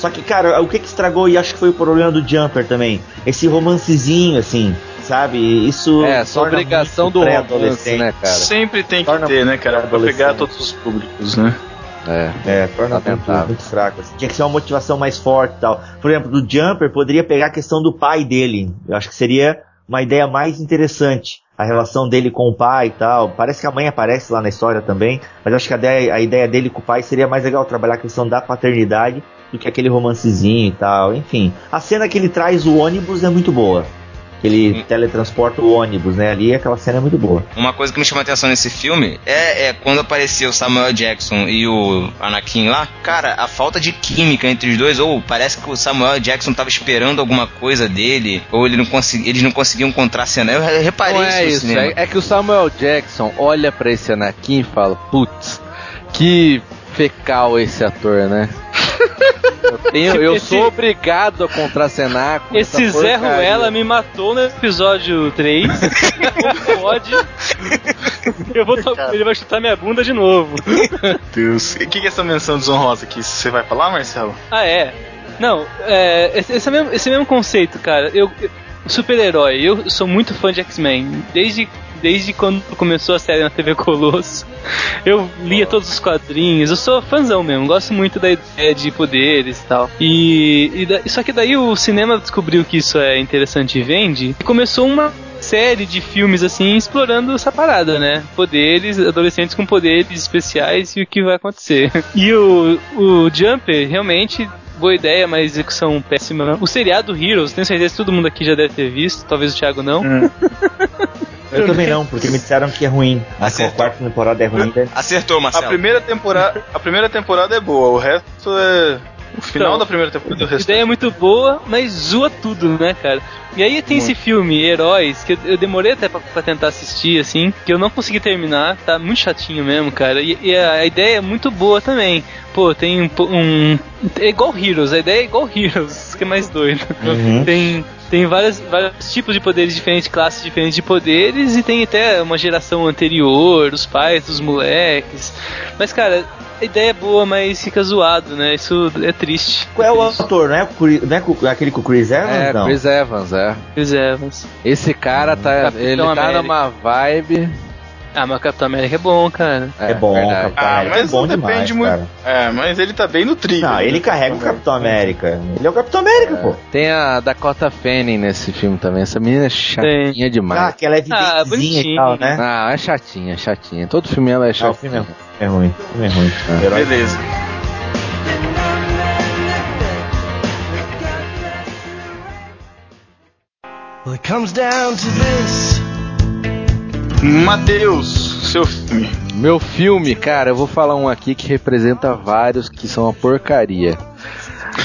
Só que, cara, o que que estragou e acho que foi o problema do Jumper também? Esse romancezinho, assim, sabe? Isso. É, só obrigação do romance, pré-adolescente. né, cara? Sempre tem que Torna ter, né, cara, pra pegar todos os públicos, né? É. É, torna muito, Lamentável. muito fraco. assim. Tinha que ser uma motivação mais forte e tal. Por exemplo, do Jumper poderia pegar a questão do pai dele. Eu acho que seria uma ideia mais interessante. A relação dele com o pai e tal. Parece que a mãe aparece lá na história também. Mas eu acho que a ideia, a ideia dele com o pai seria mais legal trabalhar a questão da paternidade do que aquele romancezinho e tal. Enfim. A cena que ele traz o ônibus é muito boa. Que ele teletransporta o ônibus, né? Ali aquela cena é muito boa. Uma coisa que me chamou a atenção nesse filme é, é quando apareceu o Samuel Jackson e o Anakin lá, cara, a falta de química entre os dois, ou parece que o Samuel Jackson tava esperando alguma coisa dele, ou ele não consegui, eles não conseguiam contracenar. Eu re- reparei Não é isso isso, no cinema. é, é que o Samuel Jackson olha pra esse Anakin e fala, putz, que fecal esse ator, né? Eu, tenho- eu Esse- sou obrigado a contracenar com Esse essa Zé porcaria. Ruela me matou no episódio 3. Não pode. Eu vou ele vai chutar minha bunda de novo. Deus. E o que, que é essa menção desonrosa aqui? Você vai falar, Marcelo? Ah, é? Não, é, esse, esse mesmo, esse mesmo conceito, cara. Eu, eu- super-herói, eu sou muito fã de X-Men. Desde, desde quando começou a série na TV Colosso. Eu lia todos os quadrinhos, eu sou fãzão mesmo, gosto muito da ideia de poderes e tal. E, e da, só que daí o cinema descobriu que isso é interessante e vende, e começou uma série de filmes assim explorando essa parada, né? Poderes, adolescentes com poderes especiais e o que vai acontecer. E o, o Jumper realmente boa ideia, mas execução péssima. O seriado Heroes, tenho certeza que todo mundo aqui já deve ter visto, talvez o Thiago não. Hum. Eu também não, porque me disseram que é ruim. A quarta temporada é ruim. Né? Acertou, Marcelo. A primeira temporada, a primeira temporada é boa, o resto é o final então, da primeira temporada. A ideia é muito boa, mas zoa tudo, né, cara? E aí tem muito. esse filme, Heróis, que eu, demorei até pra, pra, tentar assistir, assim, que eu não consegui terminar, tá muito chatinho mesmo, cara. E, e a, a, ideia é muito boa também. Pô, tem um, um, É igual Heroes, a ideia é igual Heroes, que é mais doido. Uhum. Tem tem vários, vários tipos de poderes diferentes, classes diferentes de poderes, e tem até uma geração anterior, os pais dos moleques. Mas, cara, a ideia é boa, mas fica zoado, né? Isso é triste. Qual é, é o ator? Não é, não é aquele com o Chris Evans? É, não? Chris Evans, é. Chris Evans. Esse cara tá. Capitão ele América. tá numa vibe. Ah, mas o Capitão América é bom, cara. É, é bom, verdade. Capitão ah, América é bom demais, muito. Cara. É, mas ele tá bem no trilho. Não, ele carrega o Capitão América. Ele é o Capitão América, é. pô. Tem a Dakota Fanning nesse filme também. Essa menina é chatinha Tem. demais. Ah, que ela é ah, e tal, né? Ah, é chatinha, chatinha. Todo filme ela é chatinha. Ah, o filme é, é ruim. O filme é ruim. Ah. Beleza. Well, it comes down to this. Matheus, seu filme. Meu filme, cara, eu vou falar um aqui que representa vários que são uma porcaria.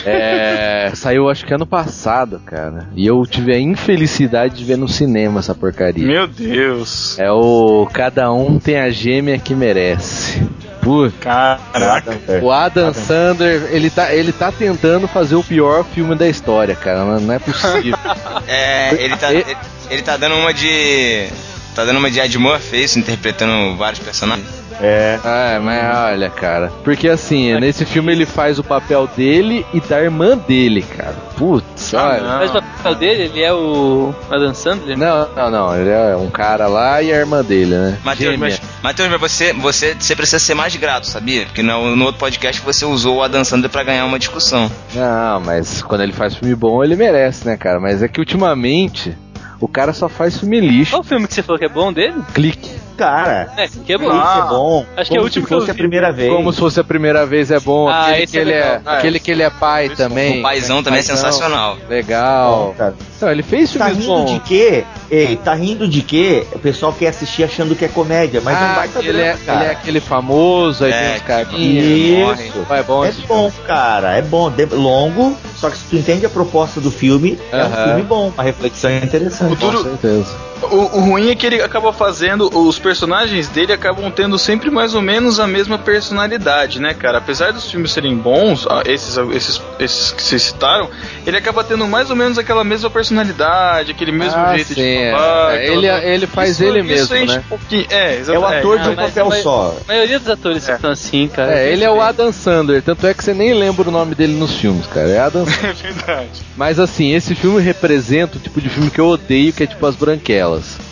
É, saiu acho que ano passado, cara. E eu tive a infelicidade de ver no cinema essa porcaria. Meu Deus. É o Cada um tem a gêmea que merece. Puta. Caraca. O Adam Sandler, ele tá, ele tá tentando fazer o pior filme da história, cara. Não, não é possível. é, ele tá, ele, ele tá dando uma de Tá dando uma de Ed Murphy, isso, interpretando vários personagens. É. Ah, mas olha, cara. Porque assim, nesse filme ele faz o papel dele e da irmã dele, cara. Putz, ah, olha. Faz o papel dele? Ele é o Adam Sandler? Não, não, não. Ele é um cara lá e a irmã dele, né? Matheus, mas, Matheus, mas você, você, você precisa ser mais grato, sabia? Porque no, no outro podcast você usou o Adam Sandler pra ganhar uma discussão. Não, mas quando ele faz filme bom, ele merece, né, cara? Mas é que ultimamente o cara só faz filme lixo. Qual o filme que você falou que é bom dele? Clique. Cara, é, que é bom. Ah, é bom. Acho que é o último se fosse que a primeira vez. Como se fosse a primeira vez é bom. Ah, aquele, que, é ele é, é, aquele que ele é pai também. O paizão também é sensacional. Legal. Bom, então, ele fez filme tá rindo bom. de quê? Ei, tá rindo de quê? O pessoal quer assistir achando que é comédia, mas ah, não vai ele, é, ele é aquele famoso, aí é, tem uns carinhos. Isso. É bom, é bom cara. É bom. Longo, só que se tu entende a proposta do filme, uh -huh. é um filme bom. A reflexão é interessante. Com certeza. O, o, ruim é que ele acaba fazendo. Os personagens dele acabam tendo sempre mais ou menos a mesma personalidade, né, cara? Apesar dos filmes serem bons, ah, esses, esses, esses que se citaram, ele acaba tendo mais ou menos aquela mesma personalidade, aquele mesmo ah, jeito sim, de falar. É. Ele, ele faz isso, ele mesmo, né? é, é o ator é, de um papel só. A maioria dos atores é. são assim, cara. É, ele é o Adam Sandler, tanto é que você nem lembra o nome dele nos filmes, cara. É Adam Sandler. É verdade. Mas assim, esse filme representa o tipo de filme que eu odeio, que é tipo as branquelas.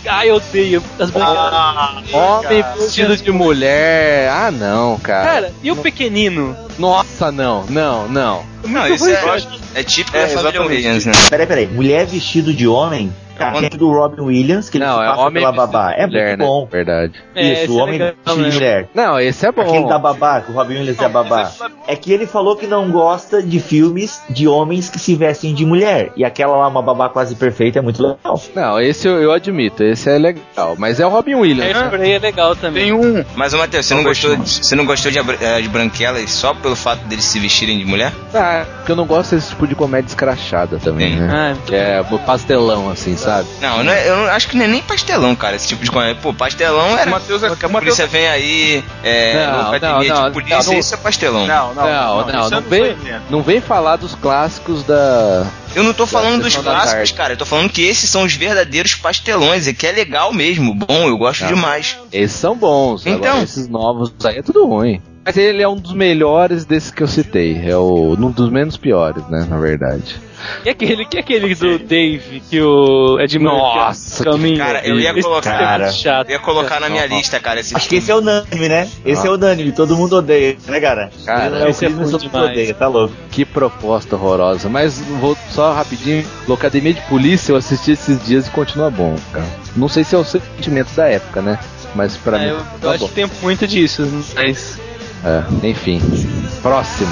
Ai, eu odeio as branquelas. Ah, Homem vestido de mulher. Ah, não, cara. Cara, e o pequenino? Nossa, não, não, não. Não, isso é, é típico é, da família Williams, né? Peraí, peraí. Mulher vestido de homem é do Robin Williams, que ele não, se passa é homem pela babá. É mulher, muito né? bom. Verdade. É, Isso, o homem é de mulher. Não, esse é bom. Aquele da babá, que o Robin Williams não, é babá. É que ele falou que não gosta de filmes de homens que se vestem de mulher. E aquela lá, uma babá quase perfeita, é muito legal. Não, esse eu, eu admito, esse é legal. Mas é o Robin Williams. É, né? é legal também. Tem um. Mas, Matheus, você não, gostou, de, você não gostou de, eh, de Branquelas só pelo fato deles se vestirem de mulher? Ah, porque eu não gosto desse tipo de comédia escrachada também, né? Ah, que é pastelão, assim, sabe? Não, não é, eu acho que não é nem pastelão, cara, esse tipo de coisa. Pô, pastelão era. Mateus é, a polícia vem aí, é, não, não, não, de polícia, não, isso é pastelão. Não, não, não, não, não, vem, não vem falar dos clássicos da. Eu não tô falando dos clássicos, cara. Eu tô falando que esses são os verdadeiros pastelões. E que é legal mesmo, bom, eu gosto demais. Esses são bons. Então, Agora, esses novos aí é tudo ruim. Mas ele é um dos melhores desses que eu citei. É o, um dos menos piores, né? Na verdade. E aquele, que aquele do Dave, que o Ed Nossa, caminho. Cara, eu ia colocar, Cara. chato. eu ia colocar na minha lista, cara, esse Acho que esse é unânime, né? Esse é unânime, todo mundo odeia, né, cara? Cara, é esse é filme que todo mundo odeia, tá louco. Que proposta horrorosa. Mas vou só rapidinho. Academia de Polícia eu assisti esses dias e continua bom, cara. Não sei se é o sentimento da época, né? Mas pra É, mim. eu, eu tá acho bom. que tem muito disso, mas. É, enfim. Próximo.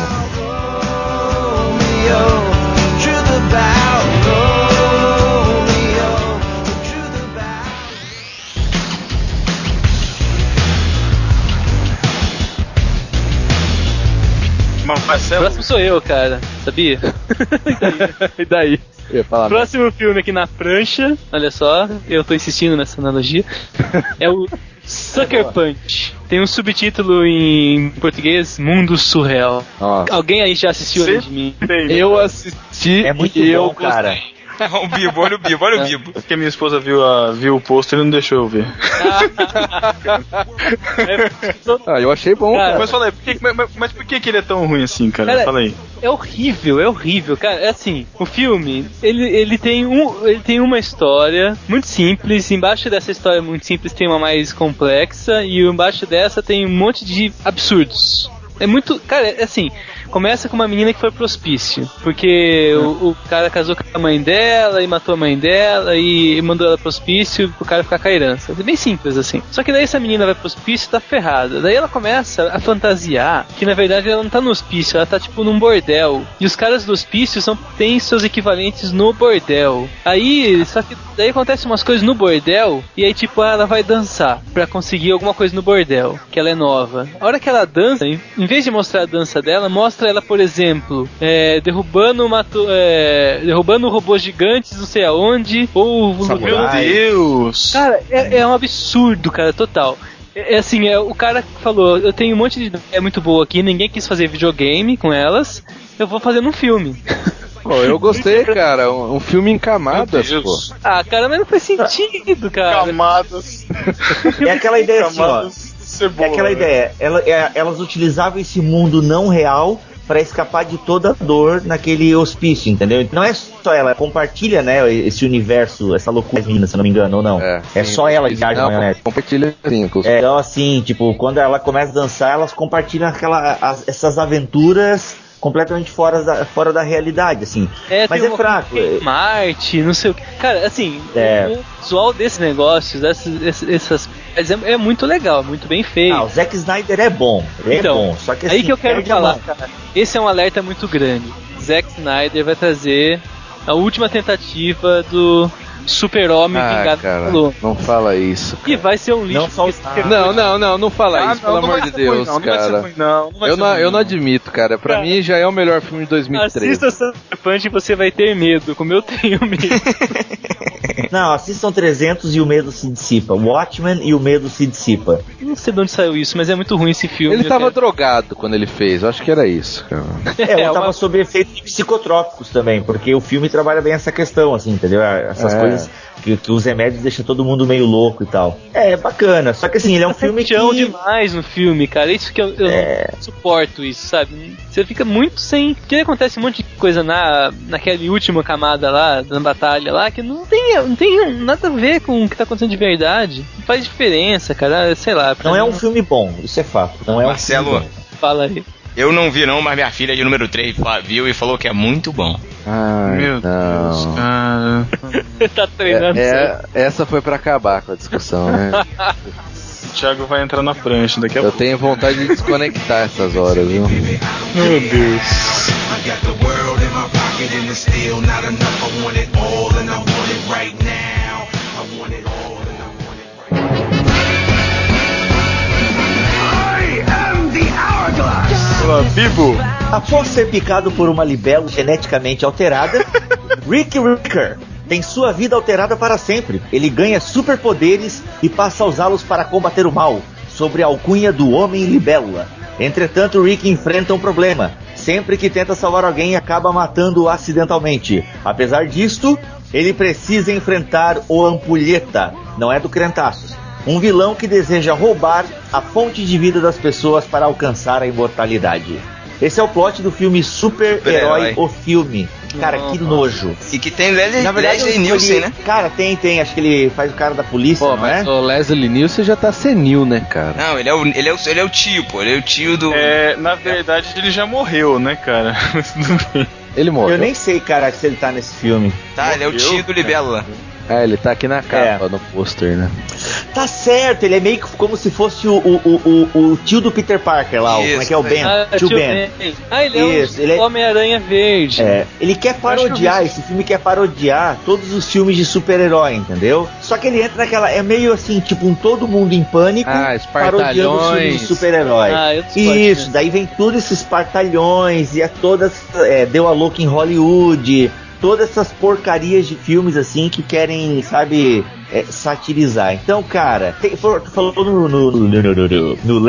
Marcelo, Próximo sou eu, cara. Sabia? e daí? Eu ia falar. Próximo filme aqui na prancha, olha só, eu tô insistindo nessa analogia, é o Sucker Punch. Tem um subtítulo em português, Mundo Surreal. Nossa. Alguém aí já assistiu além de mim? Eu assisti É muito e eu bom, cara. o Bibo, olha o Bibo, olha o Bibo. porque minha esposa viu, a, viu o pôster e não deixou eu ver. Ah, eu achei bom, Cara, cara. Mas fala aí, por que, mas, mas por que, que ele é tão ruim assim, cara? Cara, fala aí. É horrível, é horrível, cara. É assim, o filme, ele, ele, tem um, ele tem uma história muito simples. Embaixo dessa história muito simples tem uma mais complexa. E embaixo dessa tem um monte de absurdos. É muito. Cara, é assim. Começa com uma menina que foi pro hospício. Porque o, o cara casou com a mãe dela e matou a mãe dela e mandou ela pro hospício pro cara ficar com a herança. É bem simples assim. Só que daí essa menina vai pro hospício e tá ferrada. Daí ela começa a fantasiar que na verdade ela não tá no hospício, ela tá tipo num bordel. E os caras do hospício são, têm seus equivalentes no bordel. Aí, só que daí acontecem umas coisas no bordel e aí tipo ela vai dançar pra conseguir alguma coisa no bordel, que ela é nova. A hora que ela dança, em vez de mostrar a dança dela, mostra ela, por exemplo, é, derrubando uma to- é, derrubando robôs gigantes, não sei aonde, ou Meu Samurai. Deus! Cara, é, é um absurdo, cara, total. É, é assim, é, o cara que falou, eu tenho um monte de ideia muito boa aqui, ninguém quis fazer videogame com elas, eu vou fazer num filme. Pô, eu gostei, cara. Um, um filme em camadas, Meu pô. Ah, cara, mas não faz sentido, cara. Camadas. É aquela ideia assim, ó. Camadas de cebola. É aquela né? ideia. Ela- é- elas utilizavam esse mundo não real pra escapar de toda a dor naquele hospício, entendeu? Não é só ela, compartilha, né, esse universo, essa loucura menina, se eu não me engano, ou não. É, sim, só ela que não, maionese. Compartilha sim, com É, então assim, tipo, quando ela começa a dançar, elas compartilham aquela, as- essas aventuras completamente fora da, fora da realidade, assim. É, Mas é fraco. Marte, não sei o que. Cara, assim, É. o visual desse negócio, dessas, essas, essas- é, é muito legal, muito bem feito. Ah, o Zack Snyder é bom, ele Então, é bom, só que assim, Aí que eu quero falar, cara. Esse é um alerta muito grande. Zack Snyder vai trazer a última tentativa do Super-Homem Ah, Vingado cara, não fala isso. E vai ser um lixo. Não porque- Não, não, não, não fala Ah, isso, não, pelo não amor de ruim, Deus, não, não vai ser cara. ruim, não, eu, não, ruim, eu não admito, cara. Pra Cara. mim já é o melhor filme de 2013. Assista Sucker Punch e você vai ter medo, como eu tenho medo. Não, assistam 300 e o medo se dissipa. Watchmen e o medo se dissipa. não sei de onde saiu isso, mas é muito ruim esse filme. Ele eu tava quero- drogado quando ele fez, eu acho que era isso, cara. É, eu É, tava uma- sob efeito de psicotrópicos também, porque o filme trabalha bem essa questão, assim, entendeu? Essas É. coisas que, que os remédios deixam todo mundo meio louco e tal. É, bacana. Só que assim, ele é um filme que. Demais no filme, cara. Isso que eu, eu É. não suporto isso, sabe? Você fica muito sem. Porque acontece um monte de coisa na naquela última camada lá, na batalha lá, que não tem, não tem nada a ver com o que tá acontecendo de verdade. Não faz diferença, cara. Sei lá. Não é mim, um filme bom, isso é fato. Não é um Marcelo, filme bom. Fala aí. eu não vi não, mas minha filha de número 3 viu e falou que é muito bom. Ai, Meu Deus, não. cara. tá treinando. É, é- essa foi pra acabar com a discussão, né? O Thiago vai entrar na prancha daqui a Eu pouco. tenho vontade de desconectar essas horas, viu? Meu Deus. I am the hourglass. Bibo. Após ser picado por uma libelo geneticamente alterada, Rick Ricker tem sua vida alterada para sempre. Ele ganha superpoderes e passa a usá-los para combater o mal, sobre a alcunha do Homem Libélula. Entretanto, Rick enfrenta um problema. Sempre que tenta salvar alguém, acaba matando-o acidentalmente. Apesar disto, ele precisa enfrentar o Ampulheta, não é do Crentaços, um vilão que deseja roubar a fonte de vida das pessoas para alcançar a imortalidade. Esse é o plot do filme Super-Herói, Super-Herói. o filme. Cara, que nojo. E que tem Leslie, Na verdade, Leslie Nielsen, né? Cara, tem, tem. Acho que ele faz o cara da polícia, Pô, não é? mas o Leslie Nielsen já tá senil, né, cara? Não, ele é, o, ele, é o, ele é o tio, pô. Ele é o tio do. É, na verdade, ele já morreu, né, cara? Mas tudo bem. Ele morreu. Eu nem sei, cara, se ele tá nesse filme. Tá, ele é o Morreu? tio do Libélula. É, ele tá aqui na capa, no pôster, né? Tá certo, ele é meio que como se fosse o, o, o, o, o tio do Peter Parker lá, o- como é que é o Ben? Ah, tio tio Ben. Ben. Ah, ele é Isso, o ele é- Homem-Aranha Verde. É, ele quer parodiar, esse filme quer parodiar todos os filmes de super-herói, entendeu? Só que ele entra naquela. É meio assim, tipo um todo mundo em pânico, Ah, parodiando os filmes de super-herói. Ah, eu Isso, daí vem todos esses partalhões e a todas. É, deu a louca em Hollywood. Todas essas porcarias de filmes assim que querem, sabe, é, satirizar. Então, cara, tem, tu falou no, no, no, no,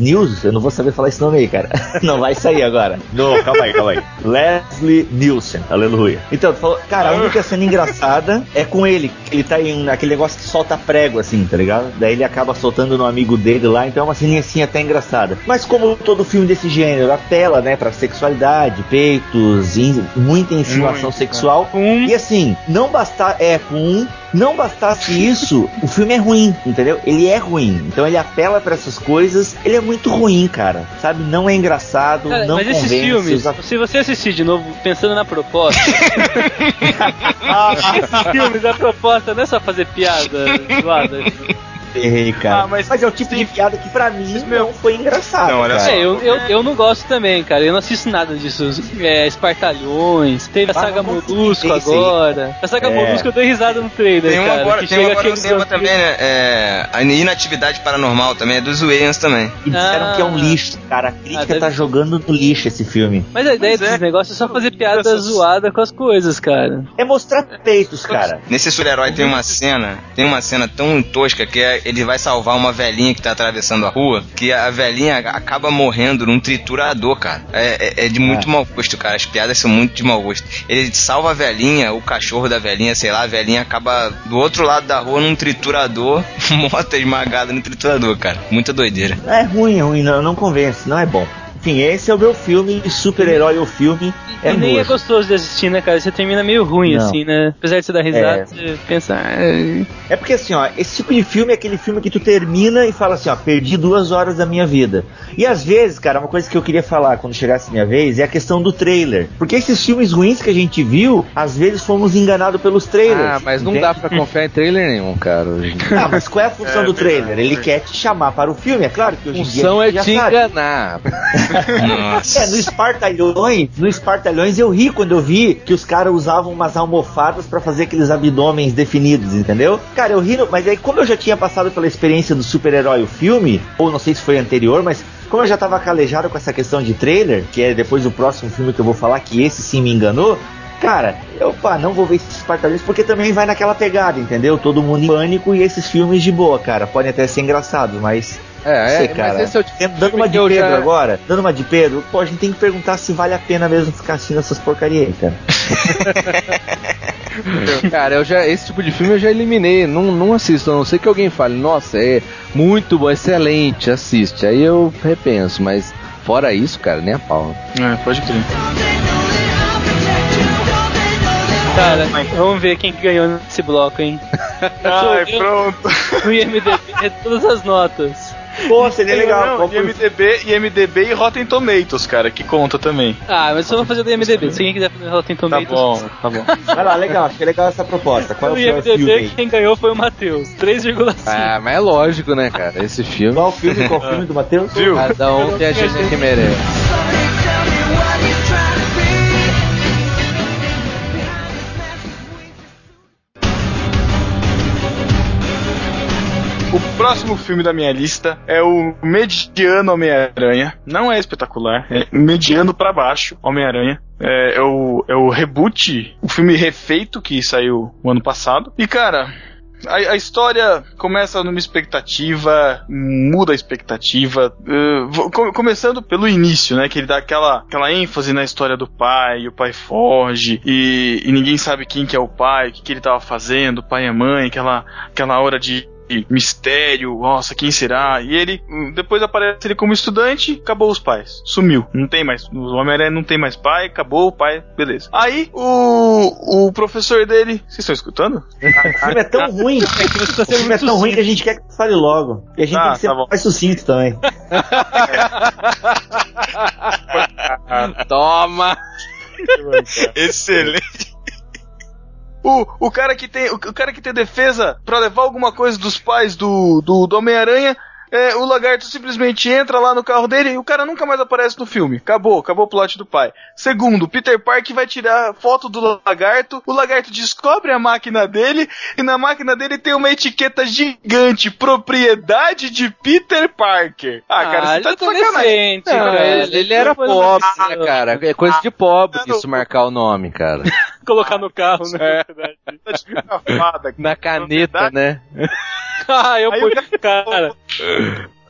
News, eu não vou saber falar esse nome aí, cara. Não vai sair agora. Não, calma aí, calma aí. Leslie Nielsen, aleluia. Então, tu falou, cara, a única cena engraçada é com ele, ele tá em aquele negócio que solta prego, assim, tá ligado? Daí ele acaba soltando no amigo dele lá, então é uma ceninha assim até engraçada. Mas como todo filme desse gênero, apela, né, pra sexualidade, peitos, in- muita insinuação sexual. Um, E assim, não bastar é um, não bastasse isso, o filme é ruim, entendeu? Ele é ruim. Então ele apela pra essas coisas. Ele é muito ruim, cara. Sabe? Não é engraçado, Cara, não mas esses filmes, os se você assistir de novo pensando na proposta, esses filmes, a proposta não é só fazer piada zoada. Errei, cara. Ah, mas- mas, é o tipo de piada que pra mim meu- não foi engraçado. Não, olha cara. só. É, eu, eu, eu não gosto também, cara. Eu não assisto nada disso. É, Espartalhões, teve a Ah, saga Molusco agora. A saga É. Molusco eu dei risada no trailer, Tem uma cara. agora, que tem agora no cinema também, né? É, a inatividade paranormal também, é dos Wayans também. E disseram Ah. que é um lixo, cara. A crítica Ah, deve- tá jogando no lixo esse filme. Mas a ideia é. desses negócios é só fazer piada Essas- zoada com as coisas, cara. É mostrar peitos, cara. Nesse super-herói tem uma cena, tem uma cena tão tosca que é, ele vai salvar uma velhinha que tá atravessando a rua, que a velhinha acaba morrendo num triturador, cara. É, é- é de muito Ah. mau gosto, cara. As piadas são muito de mau gosto. Ele salva a velhinha, o cachorro da velhinha, sei lá, a velhinha acaba do outro lado da rua num triturador, morta esmagada no triturador, cara. Muita doideira. É ruim, é ruim, não, não convence, não é bom. Enfim, esse é o meu filme, super-herói o filme. É e nem é gostoso de assistir, né, cara? Você termina meio ruim, Não. assim, né? Apesar de você dar risada, É. você pensa. "Ah, É porque assim, ó, esse tipo de filme é aquele filme que tu termina e fala assim, ó, perdi duas horas da minha vida. E às vezes, cara, uma coisa que eu queria falar quando chegasse a minha vez é a questão do trailer. Porque esses filmes ruins que a gente viu, às vezes fomos enganados pelos trailers. Ah, mas não entende? dá pra confiar em trailer nenhum, cara. Hoje. Ah, mas qual é a função É do trailer? Ele quer te chamar para o filme, é claro que hoje em dia função a é gente te sabe. enganar. Nossa. É, no Espartalhões, no Espartalhões eu ri quando eu vi que os caras usavam umas almofadas pra fazer aqueles abdômenes definidos, entendeu? Cara, eu ri, mas aí como eu já tinha passado pela experiência do super-herói o filme, ou não sei se foi anterior, mas como eu já tava calejado com essa questão de trailer, que é depois do próximo filme que eu vou falar, que esse sim me enganou, Cara, eu pá, não vou ver esses Espartalhões porque também vai naquela pegada, entendeu? Todo mundo em pânico e esses filmes de boa, cara. Podem até ser engraçados, mas É, sei, é, cara. mas esse é o tipo Dando uma de Pedro já- agora, dando uma de Pedro, pô, a gente tem que perguntar se vale a pena mesmo ficar assistindo essas porcarias aí, cara. Cara, eu já, esse tipo de filme eu já eliminei, não, não assisto, a não ser que alguém fale, nossa, é muito bom, excelente, assiste. Aí eu repenso, mas fora isso, cara, nem a pau. É, pode crer. Cara, vamos ver quem que ganhou nesse bloco, hein? Ai, pronto. No IMDB, todas as notas. Pô, seria legal. Não, IMDB, IMDB e Rotten Tomatoes, cara, que conta também. Ah, mas só vou fazer do IMDB. Se quem quiser fazer Rotten Tá Tomatoes. bom, tá bom. Vai lá, legal, achei legal essa proposta. Qual é o pior filme IMDB, aí? quem ganhou foi o Matheus. 3,5. Ah, mas é lógico, né, cara? Esse filme. Qual filme? Qual filme do Matheus? Cada um tem a gente que merece. O próximo filme da minha lista é o Mediano Homem-Aranha. Não é espetacular, é mediano pra baixo Homem-Aranha. É, é o, é o reboot, o filme refeito que saiu o ano passado. E cara, a, a história começa numa expectativa, muda a expectativa. eh, vou- co- começando pelo início, né? Que ele dá aquela, aquela ênfase na história do pai, o pai foge, e, e ninguém sabe quem que é o pai, o que, que ele tava fazendo, pai e mãe, aquela, aquela hora de mistério, nossa, quem será? E ele, hum, depois aparece ele como estudante, acabou os pais, sumiu, não tem mais, o Homem-Aranha não tem mais pai, acabou o pai, beleza. Aí, o, o professor dele, vocês estão escutando? O filme é tão ruim, o filme é tão ruim que a gente quer que fale logo. E a gente Ah, tem que ser tá mais sucinto também. Toma! Excelente. O, o cara que tem o, o cara que tem defesa pra levar alguma coisa dos pais do, do, do Homem-Aranha, é, o lagarto simplesmente entra lá no carro dele e o cara nunca mais aparece no filme. Acabou, acabou o plot do pai. Segundo, Peter Parker vai tirar foto do lagarto, o lagarto descobre a máquina dele e na máquina dele tem uma etiqueta gigante, propriedade de Peter Parker. Ah, cara, você ele tá de tá sacanagem. Não, ele, ele era Foi pobre, né, cara? É coisa de pobre isso marcar o nome, cara. Colocar no carro, né? Tá de safada, Na caneta, né? ah, eu o cara.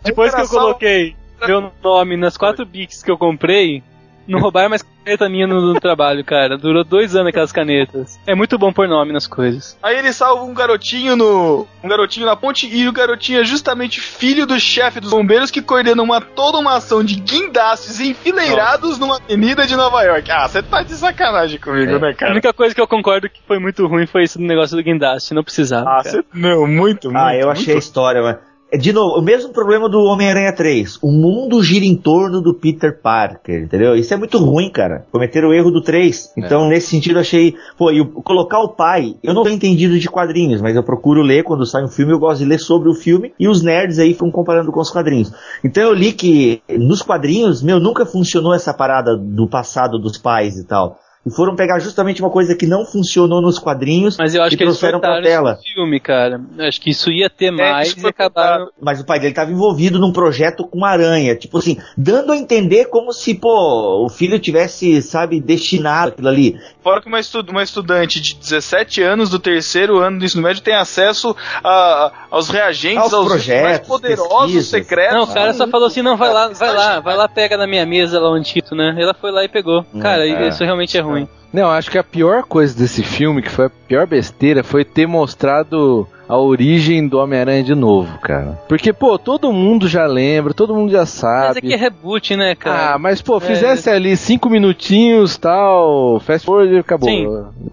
Depois que eu coloquei meu nome nas quatro Bics que eu comprei, não roubaram mais caneta minha no, no trabalho, cara. Durou dois anos aquelas canetas. É muito bom pôr nome nas coisas. Aí ele salva um garotinho no. um garotinho na ponte e o garotinho é justamente filho do chefe dos bombeiros que coordena uma, toda uma ação de guindastes enfileirados numa avenida de Nova York. Ah, você tá de sacanagem comigo, né, A cara? única coisa que eu concordo que foi muito ruim foi esse negócio do guindaste, não precisava. Ah, você. Não, muito, muito. Ah, eu achei a muito. história, mas. É, De novo, o mesmo problema do Homem-Aranha 3. O mundo gira em torno do Peter Parker, entendeu? Isso é muito ruim, cara. Cometeram o erro do 3. Então, nesse sentido, achei. Pô, e colocar o pai. Eu não tenho entendido de quadrinhos, mas eu procuro ler quando sai um filme. Eu gosto de ler sobre o filme. E os nerds aí ficam comparando com os quadrinhos. Então, eu li que nos quadrinhos, meu, nunca funcionou essa parada do passado dos pais e tal. E foram pegar justamente uma coisa que não funcionou nos quadrinhos Mas eu acho e que eles trouxeram pra isso tela. filme, cara. Eu acho que isso ia ter mais isso e acabaram. Mas o pai dele estava envolvido num projeto com uma aranha, tipo assim, dando a entender como se, pô, o filho tivesse, sabe, destinado aquilo ali. Fora que uma, estu- uma estudante de 17 anos do terceiro ano do ensino médio tem acesso a- aos reagentes, Aos aos, mais projetos, poderosos pesquisas. secretos. Não, o cara só falou assim, não, vai lá, vai lá, vai lá, pega na minha mesa lá o Antito, né? Ela foi lá e pegou. Cara, é. isso realmente é ruim. Não, acho que a pior coisa desse filme, que foi a pior besteira, foi ter mostrado a origem do Homem-Aranha de novo, cara. Porque, pô, todo mundo já lembra, todo mundo já sabe. Mas é que é reboot, né, cara? Ah, mas pô, É. fizesse ali cinco minutinhos, tal, fast forward e acabou. Sim.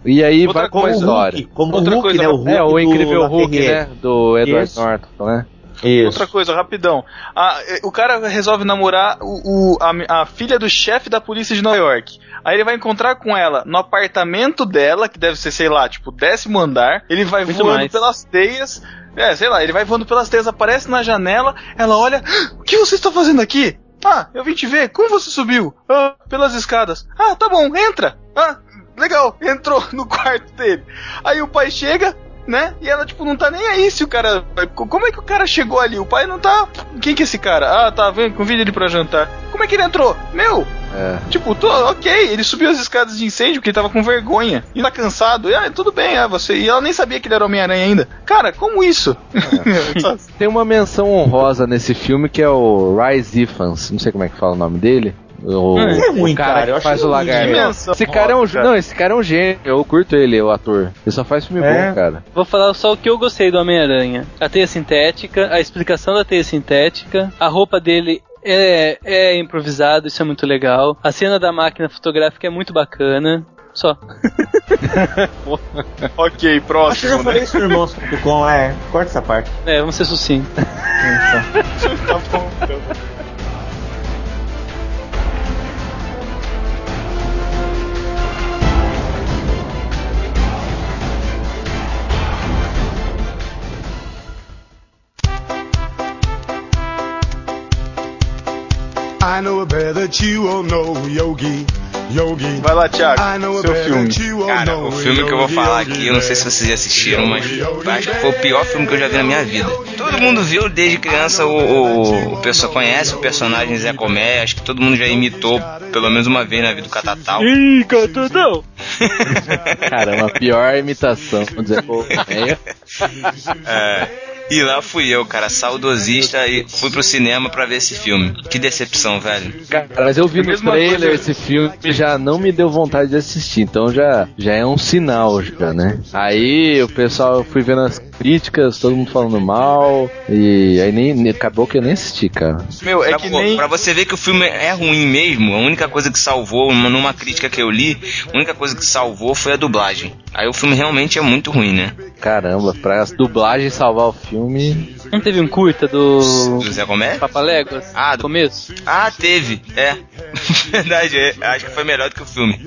E aí Outra vai com a história. Hulk, como Outra o Hulk, coisa, né? O Hulk É, o do incrível Hulk, né? Do Edward Isso. Norton, né? Isso. Outra coisa, rapidão. A- eh, o cara resolve namorar o, o- a, a filha do chefe da polícia de Nova York. Aí ele vai encontrar com ela no apartamento dela, que deve ser, sei lá, tipo, décimo andar. Ele vai Muito voando mais. pelas teias. É, sei lá, ele vai voando pelas teias, aparece na janela. Ela olha: "Ah, O que você está fazendo aqui? Ah, eu vim te ver. Como você subiu? Ah, pelas escadas. Ah, tá bom, entra. Ah, legal, entrou no quarto dele. Aí o pai chega, né? E ela, tipo, não tá nem aí se o cara. Como é que o cara chegou ali? O pai não tá. Quem que é esse cara? Ah, tá, vem, convida ele pra jantar. Como é que ele entrou? Meu! É. Tipo, tô, ok, ele subiu as escadas de incêndio porque ele tava com vergonha. E tá cansado. E, ah, tudo bem, ah, você. E ela nem sabia que ele era Homem-Aranha ainda. Cara, como isso? Só- Tem uma menção honrosa nesse filme que é o Rise Ifans, não sei como é que fala o nome dele. O, é ruim, o cara, cara, eu que acho faz o lagarto. Menção Esse cara é um, não, esse cara é um gênio. Eu curto ele, o ator. Ele só faz filme É. bom, cara. Vou falar só o que eu gostei do Homem-Aranha. A teia sintética, a explicação da teia sintética, a roupa dele é, é improvisado, isso é muito legal. A cena da máquina fotográfica é muito bacana. Só. ok, Acho que eu já próximo. falei Né? isso no irmãos.com, é. Corta essa parte. É, vamos ser sucintos. tá bom, então. I know a bear that you all know, Yogi, Yogi. Vai lá, Thiago. I know a Seu filme. Cara, o filme que eu vou falar aqui, eu não sei se vocês já assistiram, mas acho que foi o pior filme que eu já vi na minha vida. Todo mundo viu desde criança o, o, o pessoa conhece o personagem Zé Comé, acho que todo mundo já imitou pelo menos uma vez na vida do Catatal. Ih, Catudão! Caramba, a pior imitação. Vamos dizer, pô, é. E lá fui eu, cara, saudosista, e fui pro cinema pra ver esse filme. Que decepção, velho. Cara, mas eu vi no trailer esse filme e já não me deu vontade de assistir, então já, já é um sinal, já, né? Aí o pessoal, eu fui vendo as críticas, todo mundo falando mal, e aí nem, nem- acabou que eu nem assisti, cara. Meu, é pra, que nem. pra você ver que o filme é ruim mesmo, a única coisa que salvou, numa- numa crítica que eu li, a única coisa que salvou foi a dublagem. Aí o filme realmente é muito ruim, né? Caramba, pra as dublagens salvar o filme. Não teve um curta do. Do Zé Comé? Papaléguas? Ah, do começo? Ah, teve, é. Verdade, é, acho que foi melhor do que o filme.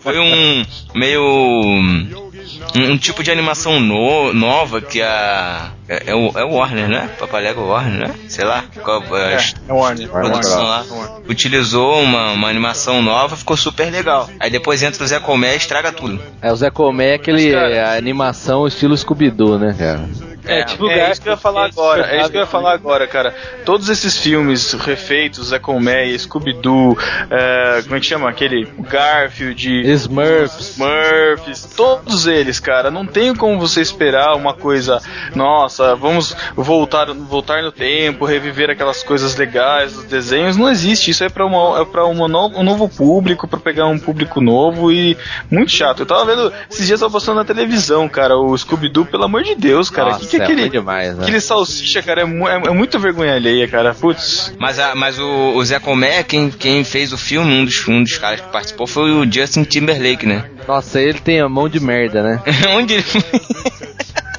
foi um meio. um, um tipo de animação no- nova que a. É, é o, é o Warner, né? Papalego Warner, né? Sei lá. Qual, é, É, é Warner. produção Warner. lá. Utilizou uma, uma animação nova, ficou super legal. Aí depois entra o Zé Comé e estraga tudo. É, o Zé Comé é aquele a animação estilo Scooby-Doo, né, cara? É, tipo É isso que eu ia falar agora, é isso que eu ia falar agora, cara. Todos esses filmes refeitos, Zé Colmeia, Scooby-Doo, é, como é que chama? Aquele Garfield, Smurfs. Smurfs, todos eles, cara. Não tem como você esperar uma coisa, nossa, vamos voltar, voltar no tempo, reviver aquelas coisas legais dos desenhos. Não existe, isso é pra, uma, é pra uma no- um novo público, pra pegar um público novo e muito chato. Eu tava vendo, esses dias eu tava passando na televisão, cara, o Scooby-Doo, pelo amor de Deus, cara. Nossa, que que é aquele, demais, né? aquele salsicha, cara, é, é, é muito vergonha alheia, cara. Putz. Mas, a, mas o, o Zé Comé, quem, quem fez o filme, um dos, um dos caras que participou foi o Justin Timberlake, né? Nossa, ele tem a mão de merda, né? Onde ele.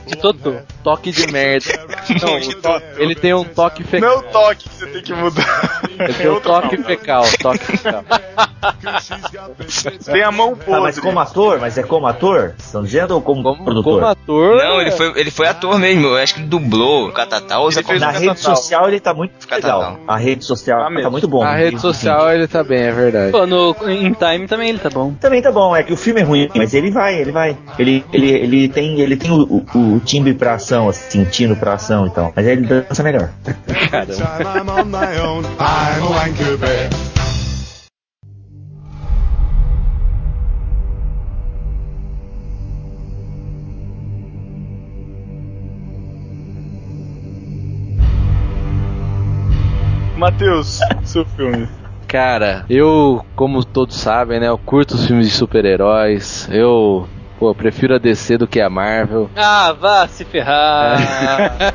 De Totô. Toque de merda. Não, o to- ele tem um toque Não é fecal. o toque que você tem que mudar. Ele tem um toque fecal, toque fecal. Tem a mão Tá, podre. mas como ator? Mas é como ator? Estão dizendo ou como, Como, produtor? como ator. Não, ele foi, ele foi ator mesmo. Eu acho que ele dublou o Catatal ou Ele Comé. Na rede social ele tá muito Catatal. legal. A rede social Tá tá, mesmo. muito bom. Na rede social ele tá bem, é verdade. Pô, no, em Time também ele tá bom. Também tá bom, é que o filme é ruim, mas ele vai, ele vai. Ele, ele, ele tem, ele tem o, o, o timbre pra ação, assim, tino pra ação e tal. Mas ele dança melhor. Caramba. Matheus, seu filme. Cara, eu, como todos sabem, né, eu curto os filmes de super-heróis. Eu, pô, prefiro a DC do que a Marvel. Ah, vá se ferrar.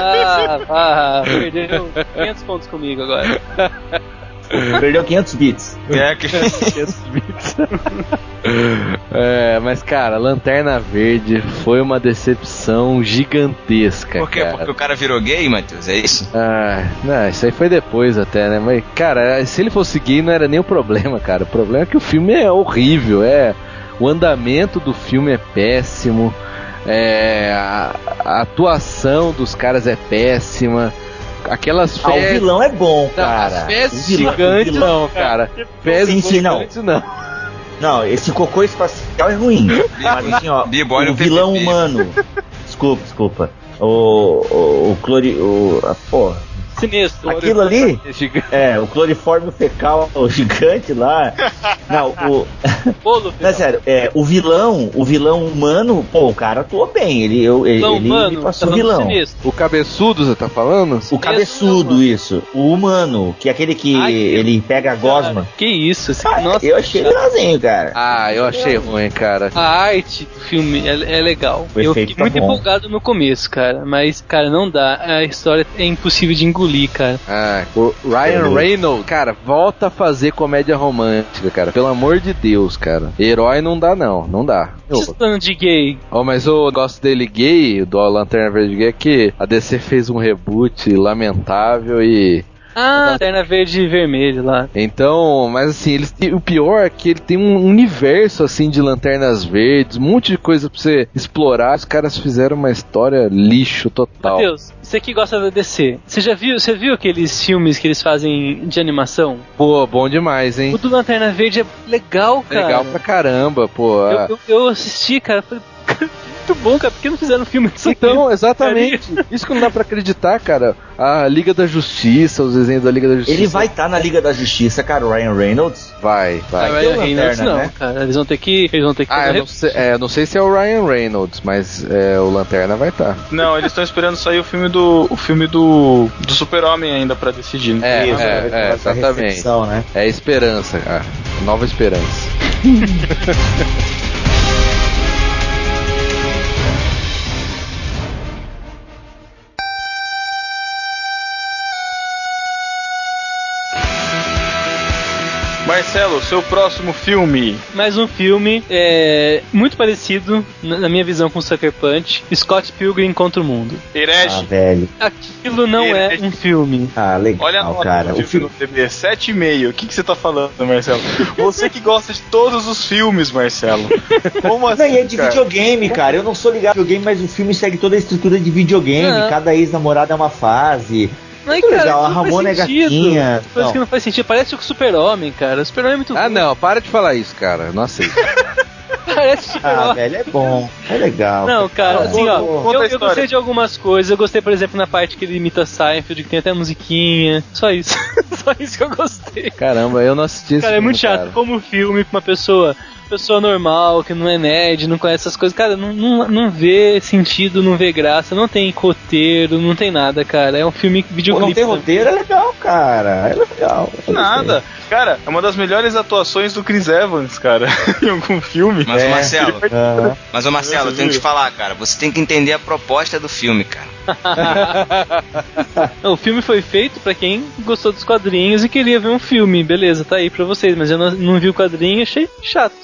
ah, vá. Perdeu 500 pontos comigo agora. Perdeu 500 bits. É, que... É, mas cara, Lanterna Verde foi uma decepção gigantesca, Por quê? cara. Porque o cara virou gay, Matheus? É isso? Ah, não, isso aí foi depois até, né? Mas, cara, se ele fosse gay não era nem o problema, cara. O problema é que o filme é horrível, é. O andamento do filme é péssimo, é. A, a atuação dos caras é péssima. Aquelas Ah, o fezes. vilão é bom, Não, cara. as fezes vilão- gigantes vilão- não, cara. Fezes Sim, sim, não. gigantes não. Não, esse cocô espacial é ruim. Mas assim, ó, Bibo, o vilão PPP. humano. Desculpa, desculpa. O. O, o clori. O, a, pô, Sinistro. aquilo ali. Gigante. É, o clorifórmio fecal gigante lá. Não, o. Bolo, Não, é sério, é, o vilão, o vilão humano, pô, o cara atuou bem. Ele, eu, ele, Não, ele mano, passou tá o vilão. sinistro. O cabeçudo, você tá falando? O cabeçudo, isso. O humano, que é aquele que Ai, ele pega a gosma. Que isso? esse- Ah, Nossa, eu achei legalzinho, cara. Ah, eu achei ruim, cara. A arte do filme é, é legal. O eu fiquei tá muito bom. empolgado no começo, cara. Mas, cara, não dá. A história é impossível de engolir, cara. Ah, o Ryan Reynolds, cara, volta a fazer comédia romântica, cara. Pelo amor de Deus, cara. Herói não dá, não. Não dá. De gay. Oh, mas o negócio dele gay, do Lanterna Verde gay, é que a DC fez um reboot lamentável e. Ah, lanterna verde e vermelho lá. Então, mas assim, eles, o pior é que ele tem um universo assim de lanternas verdes, um monte de coisa pra você explorar. Os caras fizeram uma história lixo total. Matheus, você que gosta da DC, você já viu, você viu aqueles filmes que eles fazem de animação? Pô, bom demais, hein? O do Lanterna Verde é legal, cara. Legal pra caramba, pô. Eu, eu, eu assisti, cara, falei, muito bom, cara. Por que não fizeram um filme disso Então, exatamente. Isso que não dá pra acreditar, cara. A Liga da Justiça, os desenhos da Liga da Justiça. Ele vai estar tá na Liga da Justiça, cara, o Ryan Reynolds. Vai, vai. Vai Ryan Reynolds Lanterna, não, né? cara. Eles vão ter que. Eles vão ter que Ah, não, sei, é, não sei se é o Ryan Reynolds, mas é, o Lanterna vai estar. Não, eles estão esperando sair o filme do o filme do, do Super-Homem ainda pra decidir. né? É, Isso, é, é, exatamente. recepção, né? É esperança, cara. Nova esperança. Marcelo, seu próximo filme. Mais um filme é, muito parecido, na minha visão, com Sucker Punch: Scott Pilgrim contra o Mundo. Ah, Herege. velho. Aquilo não é um filme. Ah, legal, Olha a cara. O filme filme... no TB, 7,5. O que, que você tá falando, Marcelo? Você que gosta de todos os filmes, Marcelo. Como assim? Não, e é de cara? videogame, cara. Eu não sou ligado no videogame, mas o filme segue toda a estrutura de videogame. Ah. Cada ex-namorada é uma fase. Muito cara, legal, isso a não Ramona é gatinha. Coisa Não. que não faz sentido. Parece o Super-Homem, cara. O Super-Homem é muito Ah, ruim. não, para de falar isso, cara. Não aceito. Parece o Ah, Super-Homem. velho, é bom. É legal. Não, cara, assim, ó, boa, eu, a eu gostei de algumas coisas. Eu gostei, por exemplo, na parte que ele imita Seinfeld, que tem até musiquinha. Só isso. Só isso que eu gostei. Caramba, eu não assisti esse Cara, é muito chato. cara. Como filme pra uma pessoa, pessoa normal, que não é nerd, não conhece essas coisas. Cara, não, não, não vê sentido, não vê graça, não tem roteiro, não tem nada, cara. É um filme Pô, videoclipe. não tem roteiro, é legal, cara. É legal. Eu Nada. Cara, é uma das melhores atuações do Chris Evans, cara, em algum filme. Mas, É. o Marcelo. Aham. mas o Marcelo, eu tenho que te falar, cara. Você tem que entender a proposta do filme, cara. Não, o filme foi feito pra quem gostou dos quadrinhos e queria ver um filme. Beleza, tá aí pra vocês. Mas eu não, não vi o quadrinho e achei chato.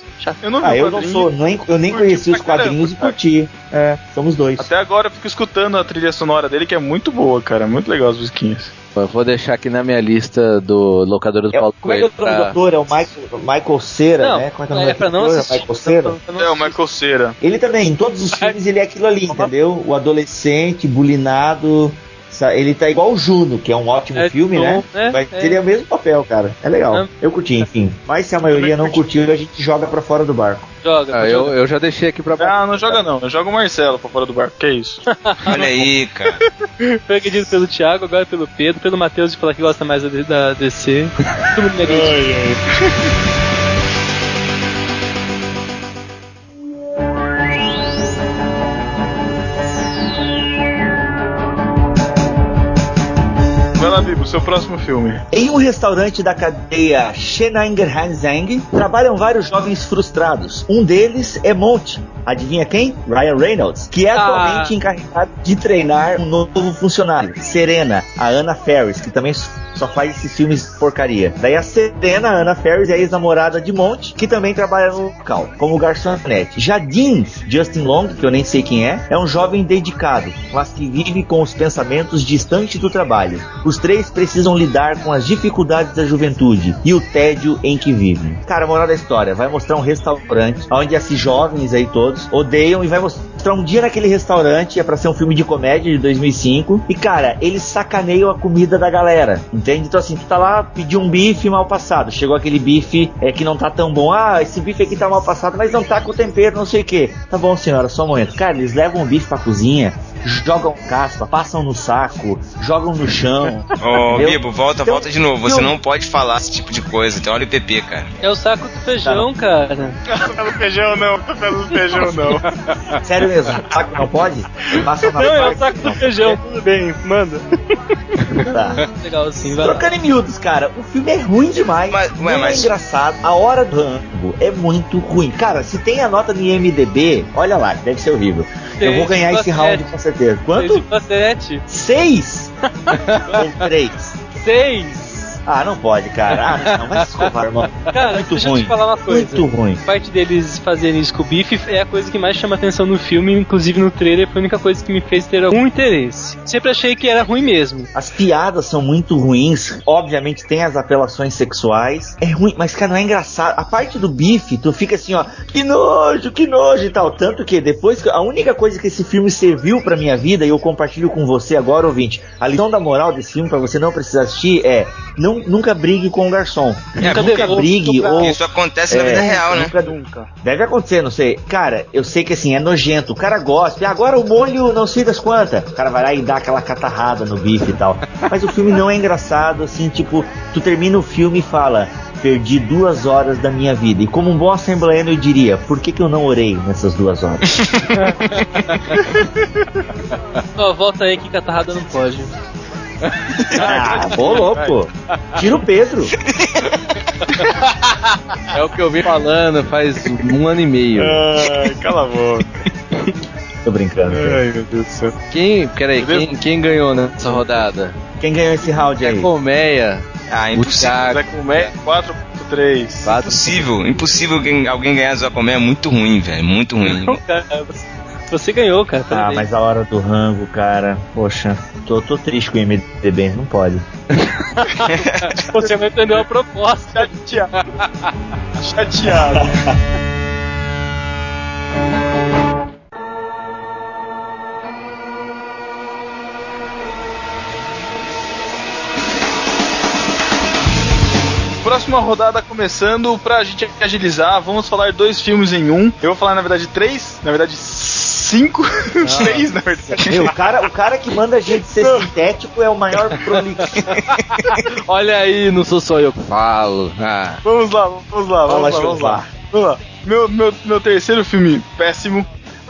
Eu não vi Ah, eu não sou, nem, eu nem conheci os pra caramba, quadrinhos e curti. É, somos dois. Até agora eu fico escutando a trilha sonora dele, que é muito boa, cara. Muito legal as musiquinhas. Eu vou deixar aqui na minha lista do locadora do É, Paulo como é que é Coelho o pra... ator? É o Michael, Michael Cera, Não, né? Como é que é o é nome do pra não assistir. Michael Cera? Pra não É o. Michael Cera. Ele também, em todos os filmes, ele é aquilo ali, entendeu? O adolescente, bulinado. Ele tá igual o Juno, que é um ótimo É, filme, né? bom, é, Mas é. ele é o mesmo papel, cara. É legal. É. Eu curti, enfim. Mas se a maioria não curtiu, a gente joga pra fora do barco. Joga. Ah, eu, eu já deixei aqui pra Ah, não joga não. Eu jogo o Marcelo pra fora do barco. Que isso? Olha aí, cara. Foi agredido pelo Thiago, agora pelo Pedro, pelo Matheus de falar que gosta mais da, da DC. Todo mundo. Vai Bibo, seu próximo filme. Em um restaurante da cadeia Shenanger Hanzang, trabalham vários jovens frustrados. Um deles é Monty. Adivinha quem? Ryan Reynolds, que é Ah. atualmente encarregado de treinar um novo funcionário, Serena, a Anna Ferris, que também só faz esses filmes porcaria. Daí a Serena, a Anna Ferris, é a ex-namorada de Monty, que também trabalha no local, como garçonete. Dean, Justin Long, que eu nem sei quem é, é um jovem dedicado, mas que vive com os pensamentos distantes do trabalho. Os três precisam lidar com as dificuldades da juventude e o tédio em que vivem. Cara, moral da história, vai mostrar um restaurante onde esses jovens aí todos odeiam e vai mostrar um dia naquele restaurante, é pra ser um filme de comédia de 2005, e cara, eles sacaneiam a comida da galera, entende? Então assim, tu tá lá, pediu um bife mal passado, chegou aquele bife é, que não tá tão bom, ah, esse bife aqui tá mal passado, mas não tá com tempero, não sei o que. Tá bom, senhora, só um momento. Cara, eles levam o bife pra cozinha, jogam caspa, passam no saco, jogam no chão. Ô, Entendeu? Bibo, volta, Então, volta de novo. Você eu- não pode falar esse tipo de coisa. Então olha o PP, cara. É o saco do feijão, cara. Café no feijão não, café no feijão não. Sério mesmo, saco não pode? Passa na Não, é o saco do não. feijão, tudo bem, manda. Tá. Legal assim, vai lá. Trocando em miúdos, cara, o filme é ruim demais. Mas- é mas- engraçado. A hora do Rambo é muito ruim. Cara, se tem a nota no IMDB, olha lá, deve ser horrível. Eu vou ganhar esse 6,7. round com certeza. Quanto? 6,7. Seis? Ou três? 6. Ah, não pode, cara. Ah, não, mas desculpa, irmão. Cara, Muito deixa eu ruim. te falar uma coisa. Muito ruim. A parte deles fazerem isso com o bife é a coisa que mais chama atenção no filme, inclusive no trailer foi a única coisa que me fez ter algum interesse. Sempre achei que era ruim mesmo. As piadas são muito ruins. Obviamente tem as apelações sexuais. É ruim, mas cara, não é engraçado. A parte do bife, tu fica assim, ó, que nojo, que nojo e tal. Tanto que depois a única coisa que esse filme serviu pra minha vida e eu compartilho com você agora, ouvinte, a lição da moral desse filme pra você não precisar assistir é: não não, nunca brigue com o garçom. É, nunca, nunca brigue. nunca- ou, Isso acontece na é, vida real, né? nunca- Nunca. Deve acontecer, não sei. Cara, eu sei que assim, é nojento. O cara gosta. E agora o molho não sei das quantas. O cara vai lá e dá aquela catarrada no bife e tal. Mas o filme não é engraçado, assim, tipo, tu termina o filme e fala. Perdi duas horas da minha vida. E como um bom assembleano eu diria, por que, que eu não orei nessas duas horas? Ó, volta aí que catarrada não pode. Ah, ô louco. Tira o Pedro. É o que eu vi falando faz um ano e meio. Ai, cala a boca. Tô brincando. cara. Ai, meu Deus do céu. Quem, peraí, quem, quem ganhou nessa rodada? Quem ganhou esse round aí? Colmeia. Ah, impossível. Zé Comé, 4.3. Quatro- Impossível, impossível alguém, alguém ganhar Zé Comé é muito ruim, velho. Muito ruim. Não, cara, você- você ganhou, cara. Ah, mas a hora do rango, cara. Poxa, tô, tô triste com o MDB, não pode. Você não entendeu a proposta. Chateado. Chateado. Próxima rodada começando, pra gente agilizar, vamos falar dois filmes em um. Eu vou falar, na verdade, três, na verdade, cinco. Três, na verdade. Meu, o cara, o cara que manda a gente ser sintético é o maior prolixo. Olha aí, não sou só eu que falo. Ah, Vamos lá, vamos lá, Fala, vamos lá, vamos lá. Vamos lá. Meu, meu, meu terceiro filme péssimo,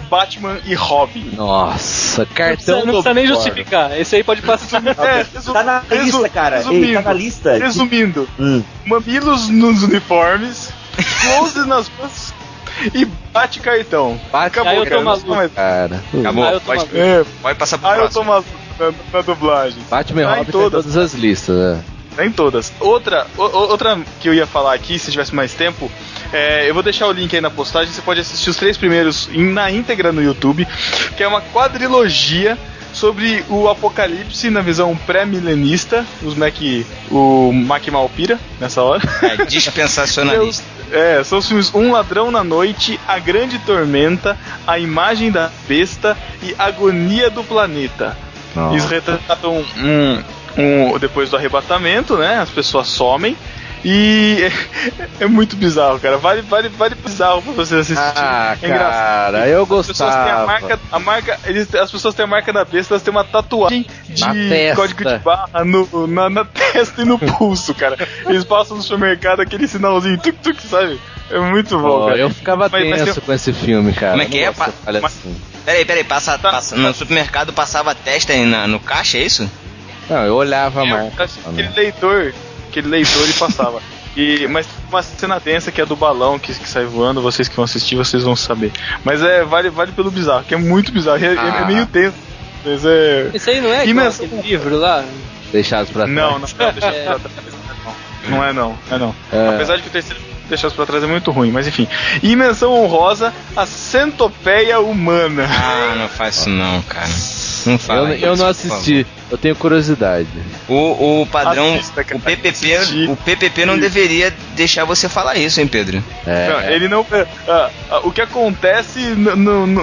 Batman e Robin. nossa, Não cartão precisa, não precisa nem justificar. Esse aí pode passar. É, resu- Tá na lista, cara. Ei, Resumindo, tá na lista. resumindo Hum. mamilos nos uniformes, close nas e bate cartão. Bate Acabou, Aí eu tô cara, maluco. Acabou, Ah, eu tô pode, maluco. Pode passar pro ah, eu próximo. tô maluco na, na dublagem. Batman Tá em Robin todas. todas as listas, né? Nem todas. Outra, o- o- outra que eu ia falar aqui, se tivesse mais tempo, é, eu vou deixar o link aí na postagem. Você pode assistir os três primeiros em- na íntegra no YouTube, que é uma quadrilogia sobre o apocalipse na visão pré-milenista. Os Mac, o Mac Malpira nessa hora. É, dispensacionalista. É, são os filmes Um Ladrão na Noite, A Grande Tormenta, A Imagem da Besta e Agonia do Planeta. Nossa. Eles retratam um, um- depois do arrebatamento, né? As pessoas somem. E é, é muito bizarro, cara. Vale, vale, vale bizarro pra você assistir. Ah, é engraçado. cara, eu As pessoas têm a gostava. marca, a marca eles, as pessoas têm a marca da besta, elas têm uma tatuagem de Na código de barra no, na, na testa e no pulso, cara. Eles passam no supermercado aquele sinalzinho tuk tuk, sabe? É muito bom, Pô, cara. eu ficava Mas- mas tenso tem- com esse filme, cara. Como é que é, pa- fale mas- assim. Peraí, peraí, passa, Tá. passa- no supermercado passava a testa aí na- no caixa, é isso? Não, eu olhava É, marca. aquele leitor, aquele leitor e passava. E, mas tem uma cena tensa que é do balão que, que sai voando, vocês que vão assistir, vocês vão saber. Mas é, vale, vale pelo bizarro, que é muito bizarro, é, é- é Ah. meio tenso. Mas é. Esse aí não é menção- aquele livro lá? Deixados pra trás. Não, não, não, deixa pra trás. Não, não é não, é não. É. Apesar de que o terceiro deixados pra trás é muito ruim, mas enfim. E menção honrosa, a centopeia humana. Ah, não faz isso não, cara. Não Eu, fala eu isso, não assisti, eu tenho curiosidade. O, o padrão, Assista, o PPP, Assistir. o PPP não deveria deixar você falar isso, hein, Pedro? É, Não, ele não. ah, ah, o que acontece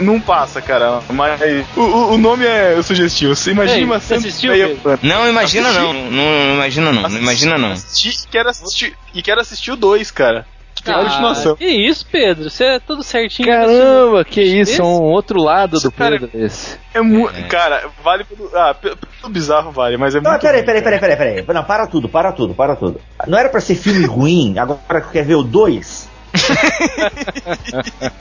não passa, cara. Mas o, o- nome é sugestivo. Você imagina Ei, uma você assistiu. Não, imagina Assisti. não, não, não imagina não, não imagina não. Assisti, quero assistir, e quero assistir o 2, cara. Continuação. que isso, Pedro? Você é tudo certinho. Caramba, que isso, Esse? é um outro lado do Cara, Pedro esse. É muito. Cara, vale pelo. Ah, pe- pelo bizarro vale, mas é Não, muito. peraí, peraí, cara. peraí, peraí, peraí. Não, para tudo, para tudo, para tudo. Não era pra ser filme ruim, agora que quer ver o 2?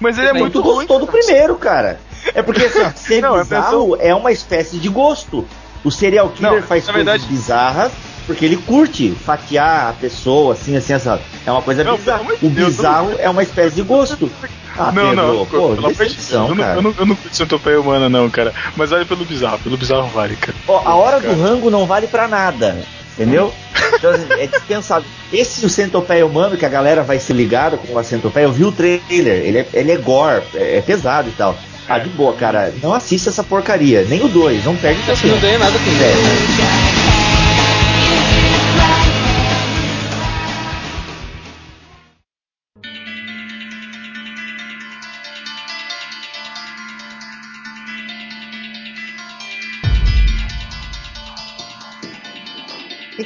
Mas ele é Tu muito ruim. gostou do primeiro, cara. É porque assim, ser Não, é bizarro é uma espécie de gosto. O serial killer Não, faz coisas verdade- bizarras porque ele curte fatiar a pessoa, assim, assim, essa. É uma coisa não, bizarra. O bizarro Deus, é uma espécie de gosto. Ah, não, Pedro, não, pô, pela decepção, eu, cara. Não, eu, não, eu não curto centopeia humana, não, cara. Mas vale pelo bizarro, pelo bizarro vale, cara. Ó, a hora cara. do rango não vale pra nada, entendeu? Então, assim, é dispensável. Esse o centopeia humano que a galera vai se ligar com a centopeia, eu vi o trailer, ele é, ele é gore, é, é pesado e tal. Ah, de boa, cara. Não assista essa porcaria. Nem o 2, não perde tempo. Não ganha nada com 10.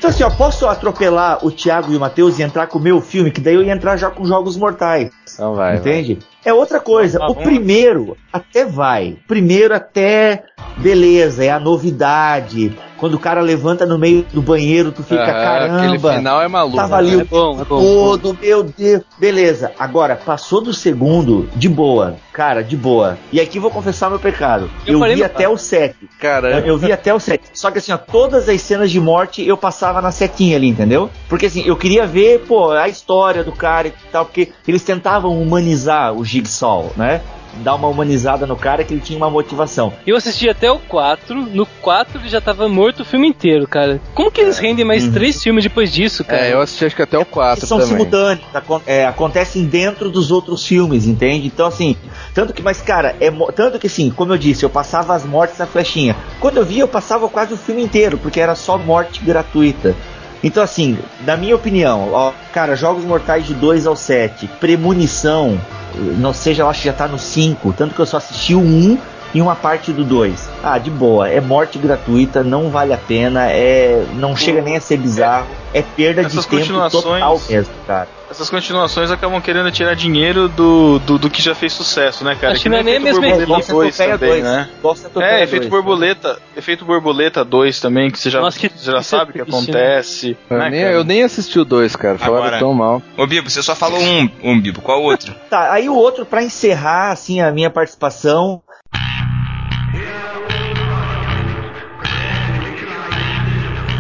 Então, assim, ó, posso atropelar o Thiago e o Matheus e entrar com o meu filme, que daí eu ia entrar já com Jogos Mortais. Então vai. Entende? É outra coisa. Tá o primeiro até vai. O primeiro até beleza, é a novidade. Quando o cara levanta no meio do banheiro, tu fica, Ah, Aquele caramba. final é maluco. Tava ali né? É bom, é bom. Todo, meu Deus. Beleza. Agora, passou do segundo, de boa. Cara, de boa. E aqui vou confessar meu pecado. Eu Eu, vi até o 7. Cara, Eu, eu vi até o 7. Só que assim, ó, todas as cenas de morte eu passava na setinha ali, entendeu? Porque assim, eu queria ver, pô, a história do cara e tal, porque eles tentavam humanizar o Jigsaw, né? Dar uma humanizada no cara que ele tinha uma motivação. Eu assisti até o 4, no 4 ele já tava morto o filme inteiro, cara. Como que eles rendem mais três filmes depois disso, cara? é, eu assisti acho que até o 4 que são também. simultâneos, acon- é, acontecem dentro dos outros filmes, entende? Então, assim, tanto que, mas, cara, é, tanto que, assim, como eu disse, eu passava as mortes na flechinha. Quando eu via, eu passava quase o filme inteiro, porque era só morte gratuita. Então, assim, na minha opinião, ó, cara, Jogos Mortais de 2 ao 7, Premonição, não seja, eu acho que já tá no 5, tanto que eu só assisti o 1 e uma parte do 2. Ah, de boa, é morte gratuita, não vale a pena, é não chega nem a ser bizarro, é perda de tempo total mesmo, cara. Essas continuações acabam querendo tirar dinheiro do, do, do que já fez sucesso, né, cara? Acho que não é nem mesma Borboleta Bosta 2 Topeia também, 2, né? É, efeito 2. borboleta, efeito borboleta 2 também, que você já, Nossa, que- você já é sabe o que né? acontece. Eu, né, nem, eu nem assisti o 2, cara. Falaram Agora- tão mal. Ô, Bibo, você só falou um, um Bibo. Qual outro? Tá, aí o outro, pra encerrar, assim, a minha participação.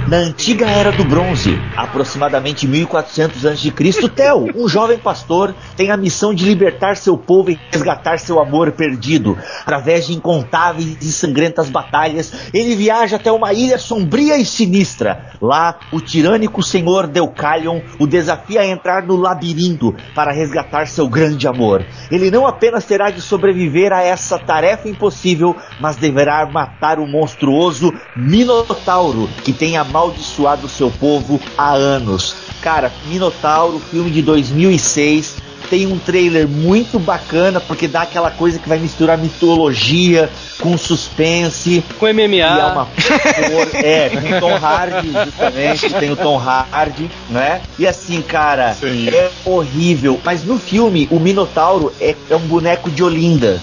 Na antiga era do bronze, aproximadamente 1400 a.C., Tel, um jovem pastor, tem a missão de libertar seu povo e resgatar seu amor perdido. Através de incontáveis e sangrentas batalhas, ele viaja até uma ilha sombria e sinistra. Lá, o tirânico senhor Deucalion o desafia a entrar no labirinto para resgatar seu grande amor. Ele não apenas terá de sobreviver a essa tarefa impossível, mas deverá matar o monstruoso Minotauro, que tem amaldiçoado seu povo há anos. Cara, Minotauro, filme de 2006, tem um trailer muito bacana porque dá aquela coisa que vai misturar mitologia com suspense. Com MMA. E é uma é, com Tom Hardy, justamente, tem o Tom Hardy, né? E assim, cara, Sim. é horrível. Mas no filme, o Minotauro é, é um boneco de Olinda.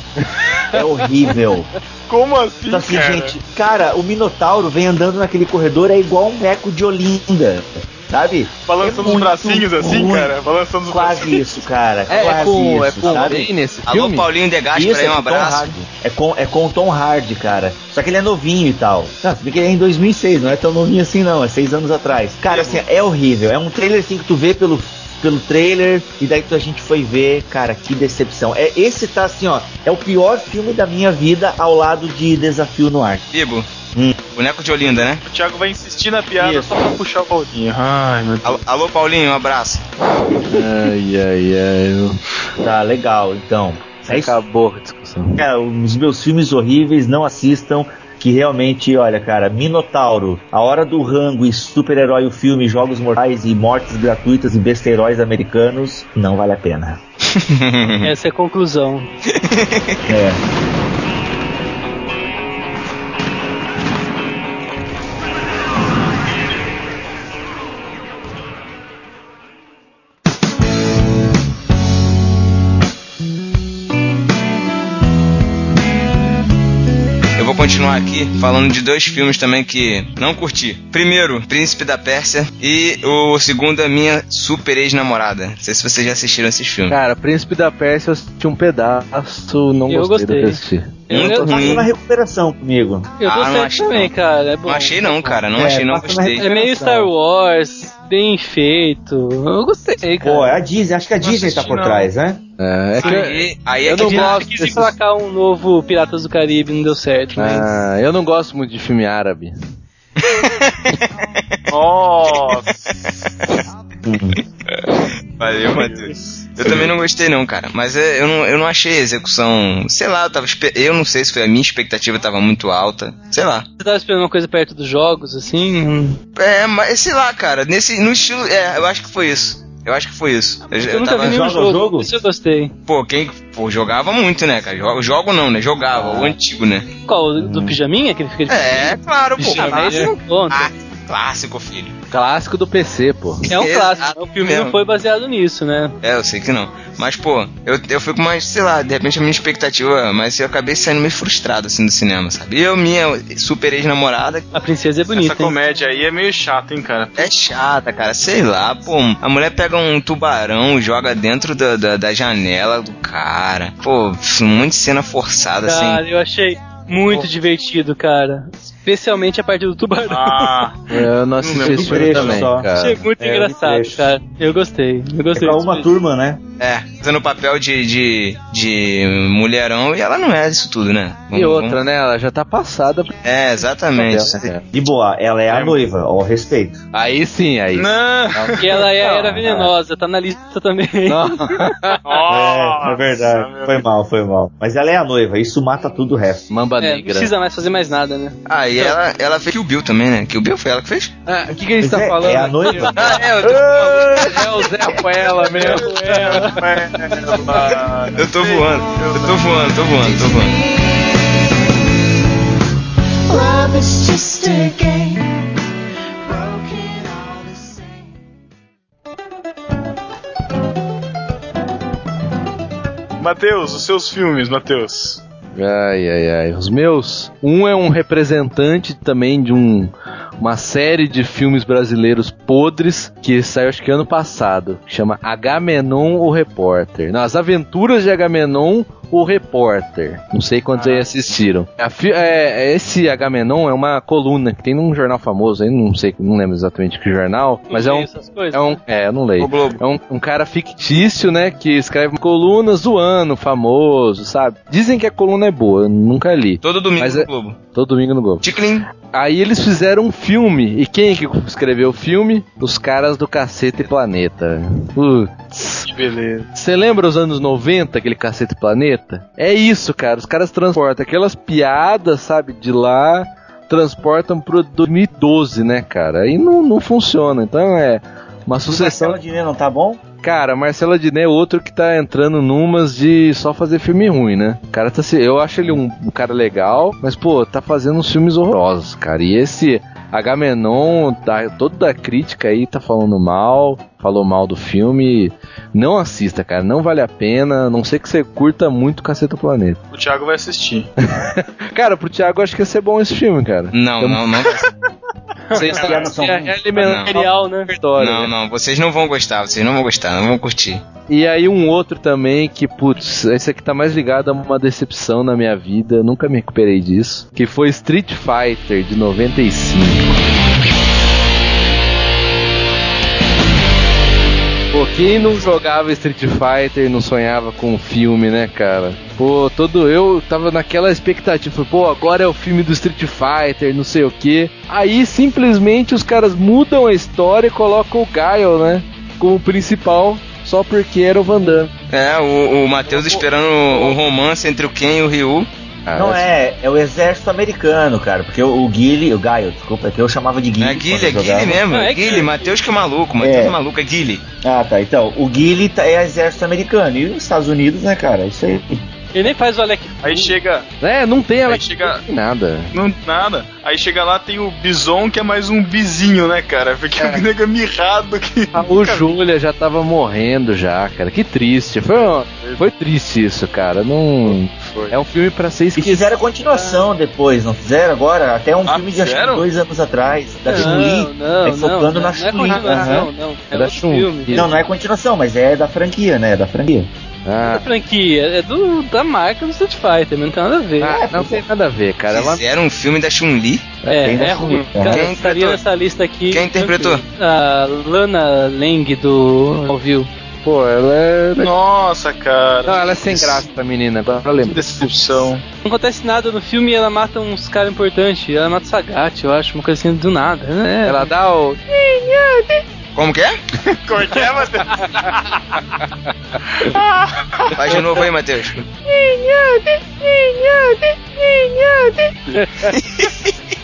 É horrível. Como assim, Então assim, cara? gente, cara, o Minotauro vem andando naquele corredor, é igual um boneco de Olinda. Sabe? Balançando É os bracinhos assim, ruim. cara? Balançando os Quase bracinhos. isso, cara. É, é quase com, é isso, com o sabe? Nesse Alô, filme? Paulinho De Isso, aí, é um com Tom abraço. Hardy. É com, é com o Tom Hardy, cara. Só que ele é novinho e tal. Não, se bem que ele é em 2006, não é tão novinho assim não, é seis anos atrás. Cara, assim, é horrível. É um trailer assim que tu vê pelo, pelo trailer e daí tu, a gente foi ver, cara, que decepção. É, esse tá assim, ó, é o pior filme da minha vida ao lado de Desafio no Ar. Bibo, Hum. boneco de Olinda, né? O Thiago vai insistir na piada Isso. só pra puxar o Paulinho. Ai, meu Deus. Alô, alô, Paulinho, um abraço. Ai, ai, ai. Tá, legal, então. É Acabou a discussão. cara, os meus filmes horríveis, não assistam. Que realmente, olha, cara, Minotauro, A Hora do Rango e Super-Herói, o filme, Jogos Mortais e Mortes Gratuitas e Besteróis Americanos, não vale a pena. Essa é a conclusão. É. Eu vou continuar aqui falando de dois filmes também que não curti. Primeiro, Príncipe da Pérsia e o segundo é minha super ex-namorada. Não sei se vocês já assistiram esses filmes. Cara, Príncipe da Pérsia eu assisti um pedaço, não Eu gostei, do que gostei. assisti. Muito eu, ruim. na recuperação comigo. eu Ah, não gostei achei também, não. cara. É bom. Não achei não, cara. Não É, achei não, gostei. É meio Star Wars, bem feito. Eu gostei, cara. Pô, é a Disney, acho que a Não Disney tá por não. trás, né? É, é que Aí, aí é eu que não de- gosto Quis desses- emplacar um novo Piratas do Caribe, não deu certo. Mas... Ah, eu não gosto muito de filme árabe. Nossa! Valeu, Matheus. Eu também não gostei não, cara. Mas é, eu, não, eu não achei a execução. Sei lá, eu, tava, eu não sei se foi a minha expectativa tava muito alta. Sei lá. Você tava esperando uma coisa perto dos jogos, assim? É, mas sei lá, cara. Nesse, no estilo. É, eu acho que foi isso. Eu acho que foi isso. Eu, Eu, eu nunca tava. vi nenhum jogo. jogo? Isso eu gostei. Pô, quem. Pô, jogava muito, né, cara? Jogo, jogo não, né? Jogava, o antigo, né? Qual? o Do pijaminha? Que ele fica de É, claro, pô. Ah, mas esse não conta. Ah, Clássico, filho. Clássico do PC, pô. É um Exato clássico. O filme mesmo. não foi baseado nisso, né? É, eu sei que não. Mas, pô, eu, eu fui com mais, sei lá, de repente a minha expectativa, mas eu acabei saindo meio frustrado, assim, do cinema, sabe? Eu, minha super ex-namorada, A princesa é bonita. Essa hein? comédia aí é meio chata, hein, cara. é chata, cara. Sei lá, pô, a mulher pega um tubarão, joga dentro da, da, da janela do cara. Pô, muita cena forçada, Cara, assim. eu achei muito divertido, cara. Especialmente a parte do tubarão. Ah, Eu não assisti lembro esse filme também, só. achei cara. muito é, engraçado, trecho. cara. Eu gostei. Eu É gostei. pra desse uma filme. turma, né? É, fazendo o papel de, de, de mulherão e ela não é isso tudo, né? E Vamos- outra, vamos- né? Ela já tá passada. É, exatamente. É. De boa, ela é a É. noiva, ao respeito. Aí sim, aí. não. E ela é- Não, era venenosa, tá na lista também. Não. é, é verdade. Nossa, Foi mal, foi mal. Mas ela é a noiva, isso mata tudo o resto. Mamba É, não Negra. precisa mais fazer mais nada, né? Ah, e ela, ela fez Kill Bill também, né? Kill Bill foi ela que fez? Ah, O que, que a gente tá é, falando? é a noiva? Ah, é, eu tô, É o Zé Ruela mesmo. eu tô voando, eu tô voando, tô voando, tô voando. Love is just a game. Matheus, os seus filmes, Matheus. Ai, ai, ai. Os meus. Um é um representante também de um, uma série de filmes brasileiros podres que saiu acho que ano passado. Que chama Agamenon o Repórter. Não, As Aventuras de Agamenon o Repórter. Não sei quantos aí assistiram. A fi- é, é, esse Agamenon é uma coluna que tem num jornal famoso aí, não sei, não lembro exatamente que jornal, mas é um. Coisas. É um. É, eu não leio. O Globo. É um, um cara fictício, né? Que escreve colunas zoando, famoso, sabe? Dizem que a coluna é boa, eu nunca li. Todo domingo Mas no é- Globo. Todo domingo no Globo. Ticlin. Aí eles fizeram um filme. E quem que escreveu o filme? Os caras do Cacete Planeta. Putz. Que beleza. Você lembra os anos 90, aquele Cacete Planeta? É isso, cara. Os caras transportam aquelas piadas, sabe, de lá, transportam pro 2012, né, cara? Aí não, não funciona. Então é uma sucessão. Marcelo Diné não tá bom? Cara, Marcelo Adnet é outro que tá entrando numas de só fazer filme ruim, né? O cara tá se. Eu acho ele um, cara legal, mas, pô, tá fazendo uns filmes horrorosos, cara. E esse Agamenon, tá, toda da crítica aí tá falando mal, falou mal do filme. Não assista, cara, não vale a pena. a Não sei que você curta muito Caceta Planeta. O Thiago vai assistir. Cara, pro Thiago acho que ia ser bom esse filme, cara. Não, Eu- não, não. Vocês são é, é Não. Material, né? a história, Não, né? não, vocês não vão gostar, vocês não vão gostar, não vão curtir. E aí um outro também que, putz, esse aqui tá mais ligado a uma decepção na minha vida, eu nunca me recuperei disso, que foi Street Fighter de 95. Quem não jogava Street Fighter não sonhava com o filme, né, cara? Pô, todo eu tava naquela expectativa, pô, agora é o filme do Street Fighter, não sei o que. Aí simplesmente os caras mudam a história e colocam o Gaio, né, como principal, só porque era o Van Damme. É, o, o Matheus esperando o romance entre o Ken e o Ryu. Ah, Não é, é o exército americano, cara. Porque o, o Guile, o Gaio, desculpa, é que eu chamava de Guile. É Guile, é Guile mesmo, Não, é Guile, Guile. Matheus que é maluco, Matheus É. é maluco, é Guile. Ah, tá. Então, o Guile tá- é exército americano. E os Estados Unidos, né, cara? Isso aí. Ele nem faz o Alec. Aí chega. É, não tem Aí chega. nada. Não, nada. Aí chega lá, tem o Bison, que é mais um bizinho, né, cara? Porque o nego é mirrado que. Ah, O Júlia já tava morrendo já, cara. Que triste. Foi, foi triste isso, cara. Não. É um filme pra ser E esquecido. fizeram continuação depois, não fizeram agora? Até um Ah, filme de acho que dois anos atrás, da Não, Chun-Li. não, aí não, focando não, na não é Chun-Li. continuação, Aham. não. É É da Chun. Não, não é continuação, mas é da franquia, né? É da franquia. Ah, Da franquia, é do, da marca do Street Fighter, mas não tem nada a ver. ah, não tem nada a ver, cara. Ela, Fizeram um filme da Chun-Li. é, é ruim. Cara, Quem estaria interpretou? nessa lista aqui. Quem interpretou? A Lana Lang do Alvio. pô, ela é. Nossa, cara. Não, ela é sem graça, essa menina. Agora eu Que lembro. decepção. Não acontece nada no filme e ela mata uns caras importantes. Ela mata o Sagat, eu acho, uma coisa assim do nada. É, Ela dá o. Como que é? Como é que é, Matheus? Faz de novo aí, Matheus.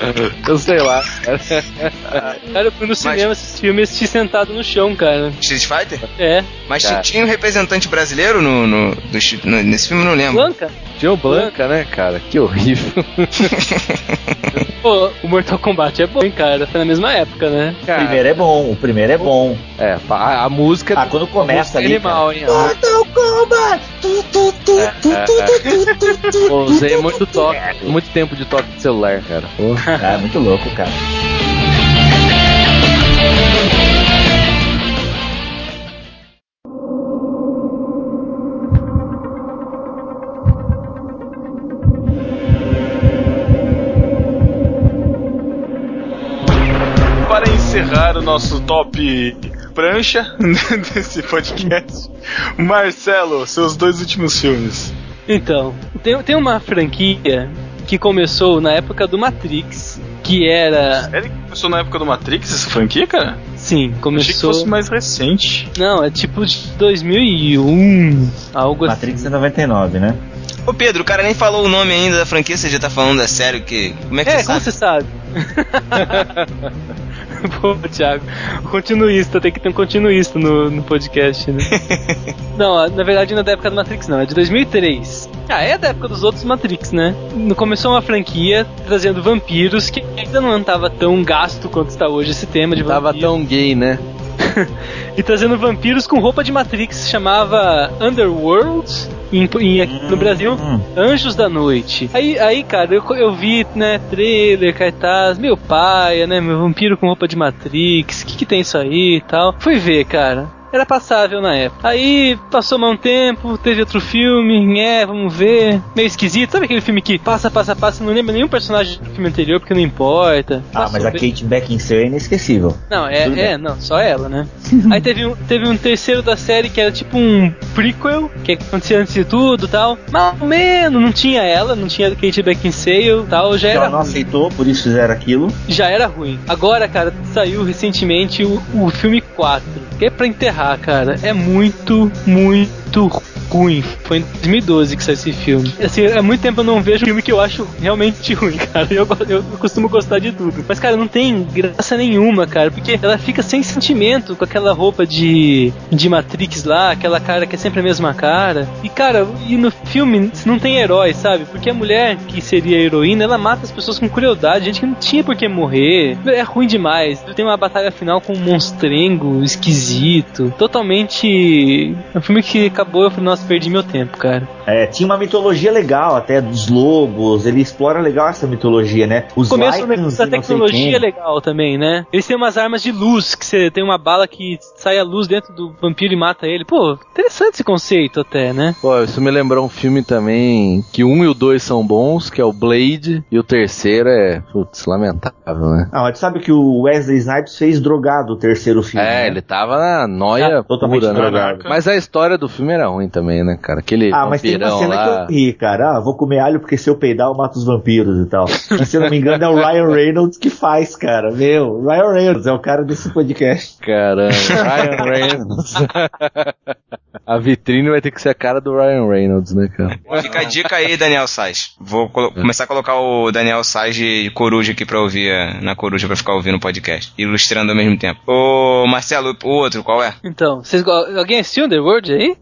Eu sei lá. Cara, eu fui no cinema assistir filme assisti sentado no chão, cara. Street Fighter? É. Mas Cara. tinha um representante brasileiro no, no- no- nesse filme, não lembro. Blanca? Tinha o Blanca, né, cara? Que horrível. Pô, o Mortal Kombat é bom, hein, cara. Foi na mesma época, né? O primeiro é bom, o primeiro é bom. É, a, a música. Ah, quando começa ali, é animal, hein? Mortal Kombat! Tu, tu, tu, É, tu, é, tu, tu, tu, tu, tu, Pô, tu, usei muito toque, muito tempo de toque de celular, cara. É muito louco, cara. Para encerrar o nosso top prancha desse podcast, Marcelo, seus dois últimos filmes. Então, tem, tem uma franquia que começou na época do Matrix, que era. Ele começou na época do Matrix, essa franquia, cara? Sim, Achei que começou. fosse mais recente. Não, é tipo de 2001, algo assim. Matrix é 99, né? Ô Pedro, o cara nem falou o nome ainda da franquia, você já tá falando é sério que. Como é que É, você como sabe? você sabe? Pô, Thiago, o continuista, tem que ter um continuista no, no podcast, né? não, na verdade não é da época do Matrix, não, é de 2003. Ah, é da época dos outros Matrix, né? Começou uma franquia trazendo vampiros que ainda não tava tão gasto quanto está hoje esse tema de Tava vampiro. tão gay, né? e trazendo vampiros com roupa de Matrix, chamava Underworld, em, em- no Brasil, Hum. Anjos da Noite. Aí, aí cara, eu, eu vi, né, trailer, cartaz, meu pai, né, meu vampiro com roupa de Matrix, o que, que tem isso aí e tal. Fui ver, cara. Era passável na época. Aí passou mais um tempo, teve outro filme, é, vamos ver. Meio esquisito. Sabe aquele filme que passa, passa, passa, não lembra nenhum personagem do filme anterior porque não importa. Ah, mas Passou a bem. Kate Beckinsale é inesquecível. Não, é, Tudo é, não, só ela, né? Aí teve um, teve um terceiro da série que era tipo um prequel, que acontecia antes de tudo e tal. Ou menos, não tinha ela, não tinha Kate Beckinsale e tal, já era Ela não aceitou, por isso fizeram aquilo. Já era ruim. Agora, cara, saiu recentemente o, o filme 4, que é pra enterrar, cara. É muito, muito ruim. Foi em 2012 que saiu esse filme. Assim, há muito tempo eu não vejo um filme que eu acho realmente ruim, cara. Eu, eu costumo gostar de tudo. Mas, cara, não tem graça nenhuma, cara, porque ela fica sem sentimento com aquela roupa de, de Matrix lá, aquela cara que é sempre a mesma cara. E, cara, e no filme não tem herói, sabe? Porque a mulher que seria a heroína, ela mata as pessoas com crueldade, gente que não tinha por que morrer. É ruim demais. Tem uma batalha final com um monstrengo esquisito. Totalmente. É um filme que acabou, eu falei, nossa, perdi meu tempo, cara. É, tinha uma mitologia legal até dos lobos, ele explora legal essa mitologia, né? Os O começo da tecnologia é legal também, né? Eles têm umas armas de luz, que você tem uma bala que sai a luz dentro do vampiro e mata ele. Pô, interessante esse conceito até, né? Pô, isso me lembrou um filme também que um e o dois são bons, que é o Blade, e o terceiro é, putz, lamentável, né? Ah, mas tu sabe que o Wesley Snipes fez drogado o terceiro filme. É, né? ele tava na noia Ah, totalmente pura, né? drogado. Mas a história do filme era ruim também, né, cara? Aquele Ah, mas tem uma cena lá. que eu ri, cara. Ah, vou comer alho porque se eu peidar eu mato os vampiros e tal. E se eu não me engano é o Ryan Reynolds que faz, cara. Meu, Ryan Reynolds é o cara desse podcast. Caramba, Ryan Reynolds. a vitrine vai ter que ser a cara do Ryan Reynolds, né, cara? Fica a dica aí, Daniel Sais. Vou colo- começar a colocar o Daniel Sais de coruja aqui pra ouvir na coruja pra ficar ouvindo o podcast, ilustrando ao mesmo tempo. Ô, Marcelo, o outro, qual é? Então, vocês, alguém assistiu Underworld aí?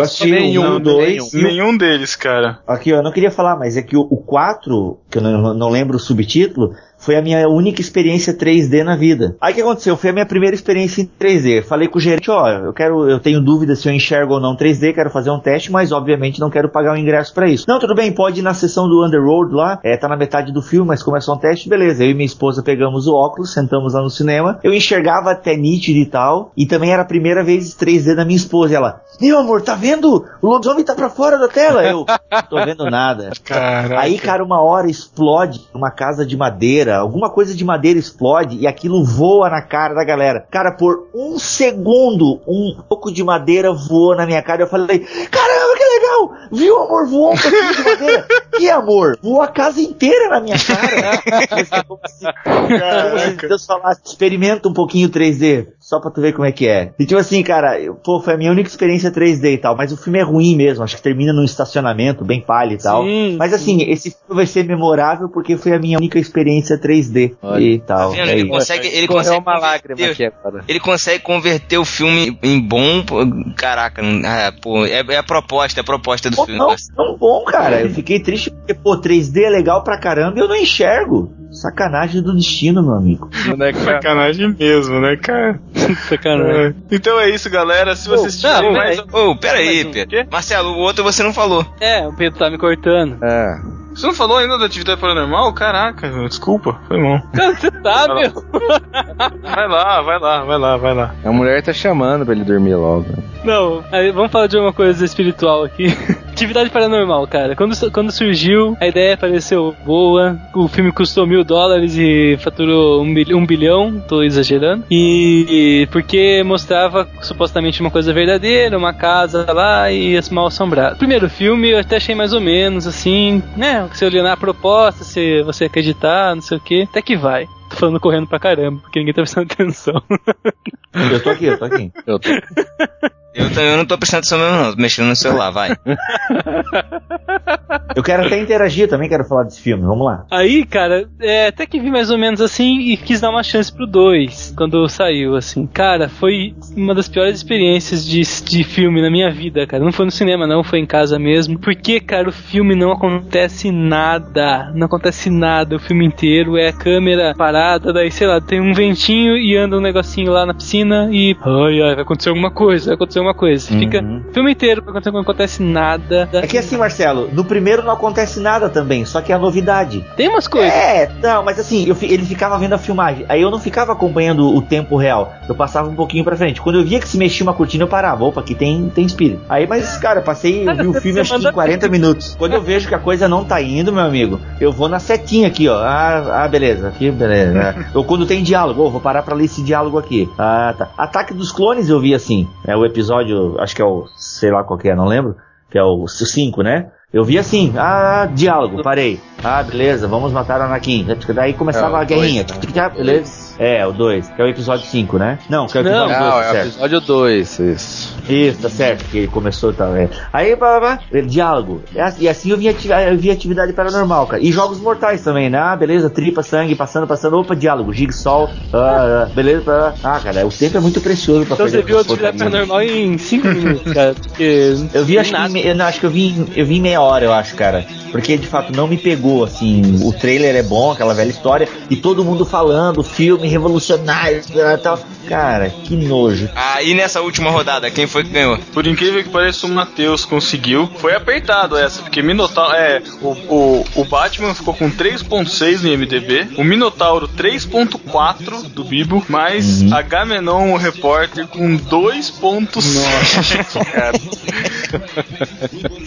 Eu assisti nenhum, um, dois, o- Nenhum deles, cara. Aqui, eu não queria falar, mas é que o, o 4, que eu não, não lembro o subtítulo, foi a minha única experiência 3D na vida. Aí o que aconteceu? Foi a minha primeira experiência em 3D. Falei com o gerente, ó, eu quero, eu tenho dúvida se eu enxergo ou não 3D, quero fazer um teste, mas obviamente não quero pagar o ingresso pra isso. Não, tudo bem, pode ir na sessão do Underworld lá, é, tá na metade do filme, mas como é só um teste, beleza. Eu e minha esposa pegamos o óculos, sentamos lá no cinema, eu enxergava até nítido e tal, e também era a primeira vez 3D da minha esposa, e ela, meu amor, tá vendo? O lobisomem tá pra fora da tela. Eu, tô vendo nada. Caraca. Aí, cara, uma hora explode uma casa de madeira, alguma coisa de madeira explode e aquilo voa na cara da galera. Cara, por um segundo, um pouco de madeira voou na minha cara. Eu falei, caramba, que legal! Viu, amor? Voou um pouquinho de madeira. que, amor? Voou a casa inteira na minha cara. É como se, como se Deus falasse, experimenta um pouquinho 3D, só pra tu ver como é que é. E tipo assim, cara, eu- pô, foi a minha única experiência 3D e tal, mas o filme é ruim mesmo, acho que termina num estacionamento, bem palha e tal. Sim, mas assim, esse filme vai ser memorável porque foi a minha única experiência 3D Olha. e tal. É Ele consegue, ele Correu consegue uma lágrima aqui agora. Ele consegue converter o filme em bom. Caraca, não- ah, pô, é, é a proposta, é a proposta do Pô, filme. não, tão bom, cara. Eu fiquei triste porque, pô, 3D é legal pra caramba e eu não enxergo. Sacanagem do destino, meu amigo. Né, cara? Sacanagem mesmo, né, cara? Sacanagem. É. Então é isso, galera. Se vocês não, tiverem peraí. mais. Ô, peraí, Mais um. Pedro. Marcelo, o outro você não falou. É, o Pedro tá me cortando. É. Você não falou ainda da atividade paranormal? Caraca, desculpa, foi mal. Você tá, meu. Vai lá, vai lá, vai lá, vai lá. A mulher tá chamando pra ele dormir logo. Não, aí vamos falar de uma coisa espiritual aqui. Atividade paranormal, cara. Quando, quando surgiu, a ideia pareceu boa. O filme custou mil dólares e faturou um, bil- um bilhão, tô exagerando. E, e porque mostrava supostamente uma coisa verdadeira, uma casa lá e as mal assombradas. Primeiro filme eu até achei mais ou menos assim, né? Se olhar a proposta, se você acreditar, não sei o que, até que vai. Tô falando correndo pra caramba, porque ninguém tá prestando atenção. Eu tô aqui, eu tô aqui. Eu tô... Eu, também- eu não tô prestando atenção mesmo, não. Tô mexendo no celular, vai. Eu quero até interagir, também quero falar desse filme. Vamos lá. Aí, cara, é, até que vi mais ou menos assim e quis dar uma chance pro 2 quando saiu, assim. Cara, foi uma das piores experiências de, de filme na minha vida, cara. Não foi no cinema, não, foi em casa mesmo. Porque, cara, o filme não acontece nada. Não acontece nada o filme inteiro. É a câmera parada, daí, sei lá, tem um ventinho e anda um negocinho lá na piscina e. Ai, ai, vai acontecer alguma coisa, vai acontecer alguma coisa. Fica Uhum. o filme inteiro não acontece nada. É que assim, Marcelo, no primeiro não acontece nada também, só que é a novidade. Tem umas coisas. É, não, mas assim, eu ele ficava vendo a filmagem. Aí eu não ficava acompanhando o tempo real. Eu passava um pouquinho pra frente. Quando eu via que se mexia uma cortina, eu parava. Opa, aqui tem, tem espírito. Aí, mas, cara, eu passei, eu vi o filme acho que em 40 minutos. Quando eu vejo que a coisa não tá indo, meu amigo, eu vou na setinha aqui, ó. Ah, ah beleza, aqui, beleza. Ou quando tem diálogo, oh, vou parar pra ler esse diálogo aqui. Ah, tá. Ataque dos Clones eu vi assim. É o episódio, acho que é o, sei lá qual que é, não lembro. Que é o 5, né? Eu vi assim, ah, diálogo, parei. Ah, beleza, vamos matar o Anakin. Daí começava É, a guerrinha. dois, tic, beleza? É, o 2, que é o episódio 5, né? Não, que é o Não, episódio 2, Não, tá é o episódio 2, isso. Isso, tá certo, que ele começou e tal. É. Aí, blá, blá, blá, diálogo. E assim- E assim eu vi, ati- eu vi atividade paranormal, cara. E jogos mortais também, né? Ah, beleza, tripa, sangue, passando, passando. Opa, diálogo, jigsaw. Ah, ah, beleza, blá, blá. Ah, cara, o tempo é muito precioso pra Então fazer você viu atividade paranormal em 5 minutos, cara. Porque Eu vi, acho que, em, eu, não, acho que eu vi, em- eu vi em meia hora, eu acho, cara. Porque de fato não me pegou, assim. O trailer é bom, aquela velha história, e todo mundo falando, filme revolucionário e tal. Cara, que nojo. Aí nessa última rodada, quem foi que ganhou? Por incrível que pareça, o Matheus conseguiu. Foi apertado essa, porque Minotauro. É, o, o, o Batman ficou com 3,6 no IMDB, o Minotauro 3,4 do Bibo, mais Uhum. Agamenon, o repórter, com 2,7. cara.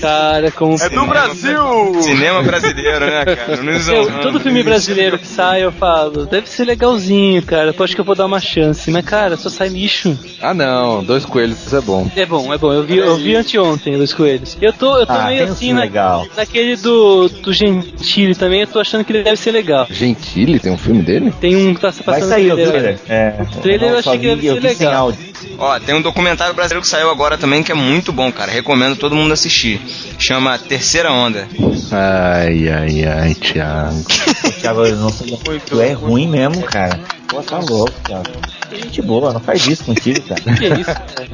Cara, como. É do Brasil! Cinema brasileiro, né, cara? Não Eu, todo filme brasileiro que sai, eu falo, deve ser legalzinho, cara. Eu acho que eu vou dar uma chance. Mas, cara, só sai lixo. Ah, não, dois coelhos é bom. É bom, é bom. Eu vi, eu vi anteontem Dois Coelhos. Eu tô, eu tô Ah, meio assim na, legal. naquele do, do Gentili também. Eu tô achando que ele deve ser legal. Gentile, tem um filme dele? Tem um que tá se Vai passando sair o trailer. É, O trailer eu só achei que vi- deve eu ser vi sem legal. Ó, tem um documentário brasileiro que saiu agora também que é muito bom, cara. Recomendo todo mundo assistir. Chama Terceira Onda. Ai, ai, ai, Thiago. Thiago, eu não sei. Tu é ruim mesmo, cara. Pô, tá louco, Thiago. Gente boa, não faz isso contigo, cara. Que isso, cara?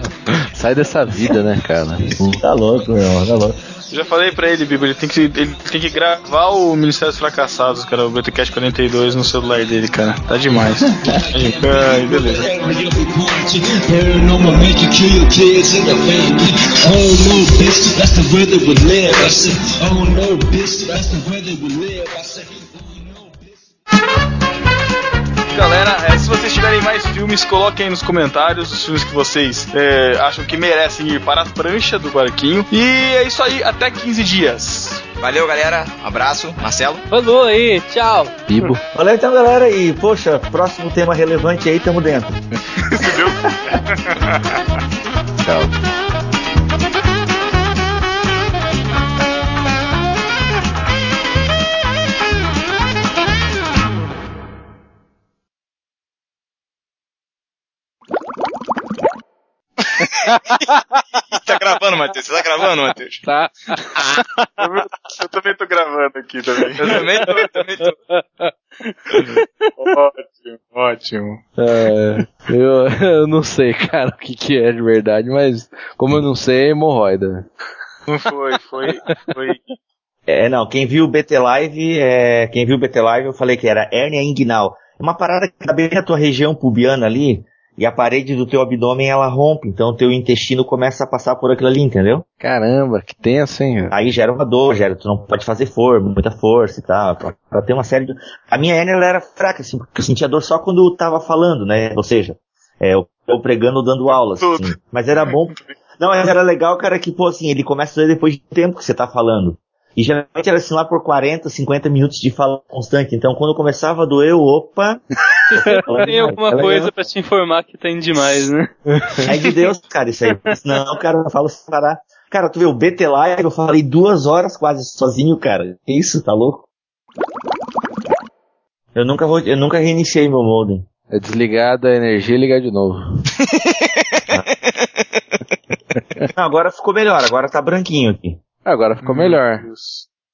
Sai dessa vida, né, cara? Tá louco, meu, tá louco. Já falei pra ele, Bibo, ele tem que, ele tem que gravar o Ministério dos Fracassados, cara, o BTCast 42 no celular dele, cara. Tá demais. Ai, beleza. Galera, é, se vocês tiverem mais filmes, coloquem aí nos comentários os filmes que vocês é, acham que merecem ir para a prancha do barquinho. E é isso aí, até 15 dias. Valeu, galera. Abraço. Marcelo. Falou aí, tchau. Bibo. Valeu então, galera, e poxa, próximo tema relevante aí, tamo dentro. Entendeu? Tchau. tá gravando, Matheus? Você tá gravando, Matheus? Tá. Eu também tô gravando aqui também. Eu também tô, eu também tô. ótimo, ótimo. É, eu, eu não sei, cara, o que, que é de verdade, mas como eu não sei, é hemorroida. Não foi, foi, foi. É, não, quem viu o BT Live, é, quem viu o BT Live, eu falei que era hérnia inguinal. É uma parada que tá bem na tua região pubiana ali, e a parede do teu abdômen ela rompe, então o teu intestino começa a passar por aquilo ali, entendeu? Caramba, que tenso, hein? Aí gera uma dor, gera, tu não pode fazer força, muita força e tal, pra, pra ter uma série de... A minha hérnia ela era fraca, assim, porque eu sentia dor só quando eu tava falando, né? Ou seja, é, eu, eu pregando, dando aulas, assim. Mas era bom. Não, mas era legal, cara, que, pô, assim, ele começa a doer depois de tempo que você tá falando. E geralmente era assim lá por 40, 50 minutos de fala constante. Então quando começava a doer, eu, opa. Tem alguma coisa pra te informar que tem demais, né? É de Deus, cara, isso aí. Não, cara, eu falo sem parar. Cara, tu vê, o BT Live, eu falei duas horas quase sozinho, cara. Que isso, tá louco? Eu nunca vou, eu nunca reiniciei meu modem. É desligar da energia e ligar de novo. Não, agora ficou melhor, agora tá branquinho aqui. Agora ficou melhor.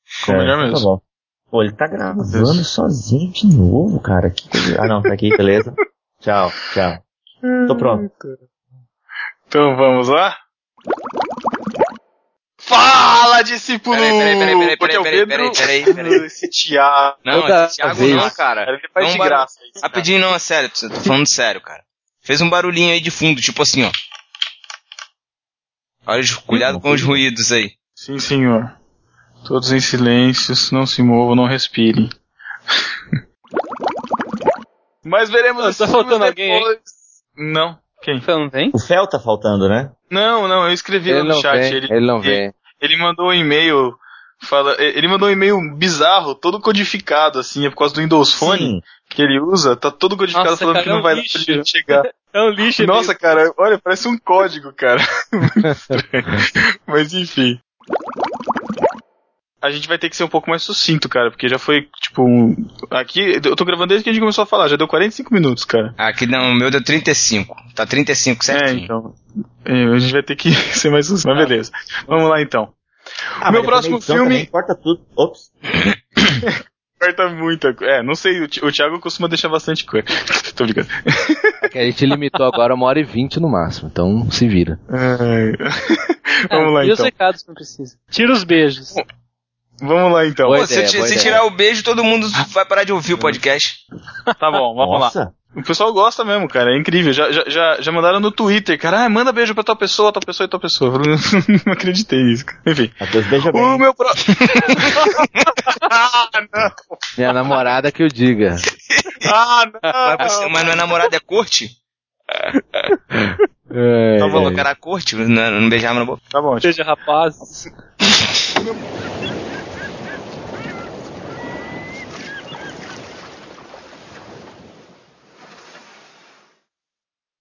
Ficou melhor Tá mesmo. bom. Pô, ele tá gravando sozinho de novo, cara. Que coisa... Ah, não, tá aqui, beleza. Tchau, tchau. Tô pronto. Então vamos lá? Fala, discípulo! Peraí, peraí, peraí, peraí, é peraí, Pedro, peraí, peraí, peraí. esse Thiago. Não, Toda esse Thiago vez. não, cara. Ele faz Não de graça isso. Rapidinho, não, é sério, tô tô falando sério, cara. Fez um barulhinho aí de fundo, tipo assim, ó. Olha, os- cuidado com os ruídos aí. Sim, senhor. Todos em silêncios, não se movam, não respirem. Mas veremos Tá esses filmes faltando alguém depois. Não. Quem? Então não tem? O Fel tá faltando, né? Não, não, eu escrevi lá Ele no não chat. vem, ele, ele não vem. ele mandou um e-mail. Fala, ele mandou um e-mail bizarro, todo codificado, assim, é por causa do Windows Phone Sim. que ele usa, tá todo codificado Nossa, falando cara, que é não um vai lixo. dar pra gente chegar. É um lixo Nossa, cara, olha, parece um código, cara. Mas enfim. A gente vai ter que ser um pouco mais sucinto, cara, porque já foi, tipo, um- aqui, eu tô gravando desde que a gente começou a falar, já deu 45 minutos, cara. Aqui não, o meu deu 35. Tá 35 É, certinho. então. é, a gente vai ter que ser mais sucinto, mas beleza. Vamos lá então. Ah, Meu mas próximo edição filme- Corta tudo. Ops. Corta muita coisa. É, não sei, o Thi- o Thiago costuma deixar bastante coisa. tô brincando. É que a gente limitou agora uma hora e vinte no máximo, então se vira. Ai. Vamos lá e os então. recados que não precisa. Tira os beijos. Vamos lá então. Pô, se, ideia, se ideia. tirar o beijo, todo mundo vai parar de ouvir o podcast. Tá bom, vamos lá. O pessoal gosta mesmo, cara. É incrível. Já, já, já, já mandaram no Twitter, cara. Ah, manda beijo pra tal pessoa, tal pessoa e tal pessoa. Eu não acreditei nisso. cara. Enfim. Matheus, beija O bem. meu próximo. ah, não. Minha namorada que eu diga. Ah, Mas, você- não. mas não é namorada, é corte? É, Então é. colocar a corte, não, não beijava na boca. Tá bom. Seja rapazes.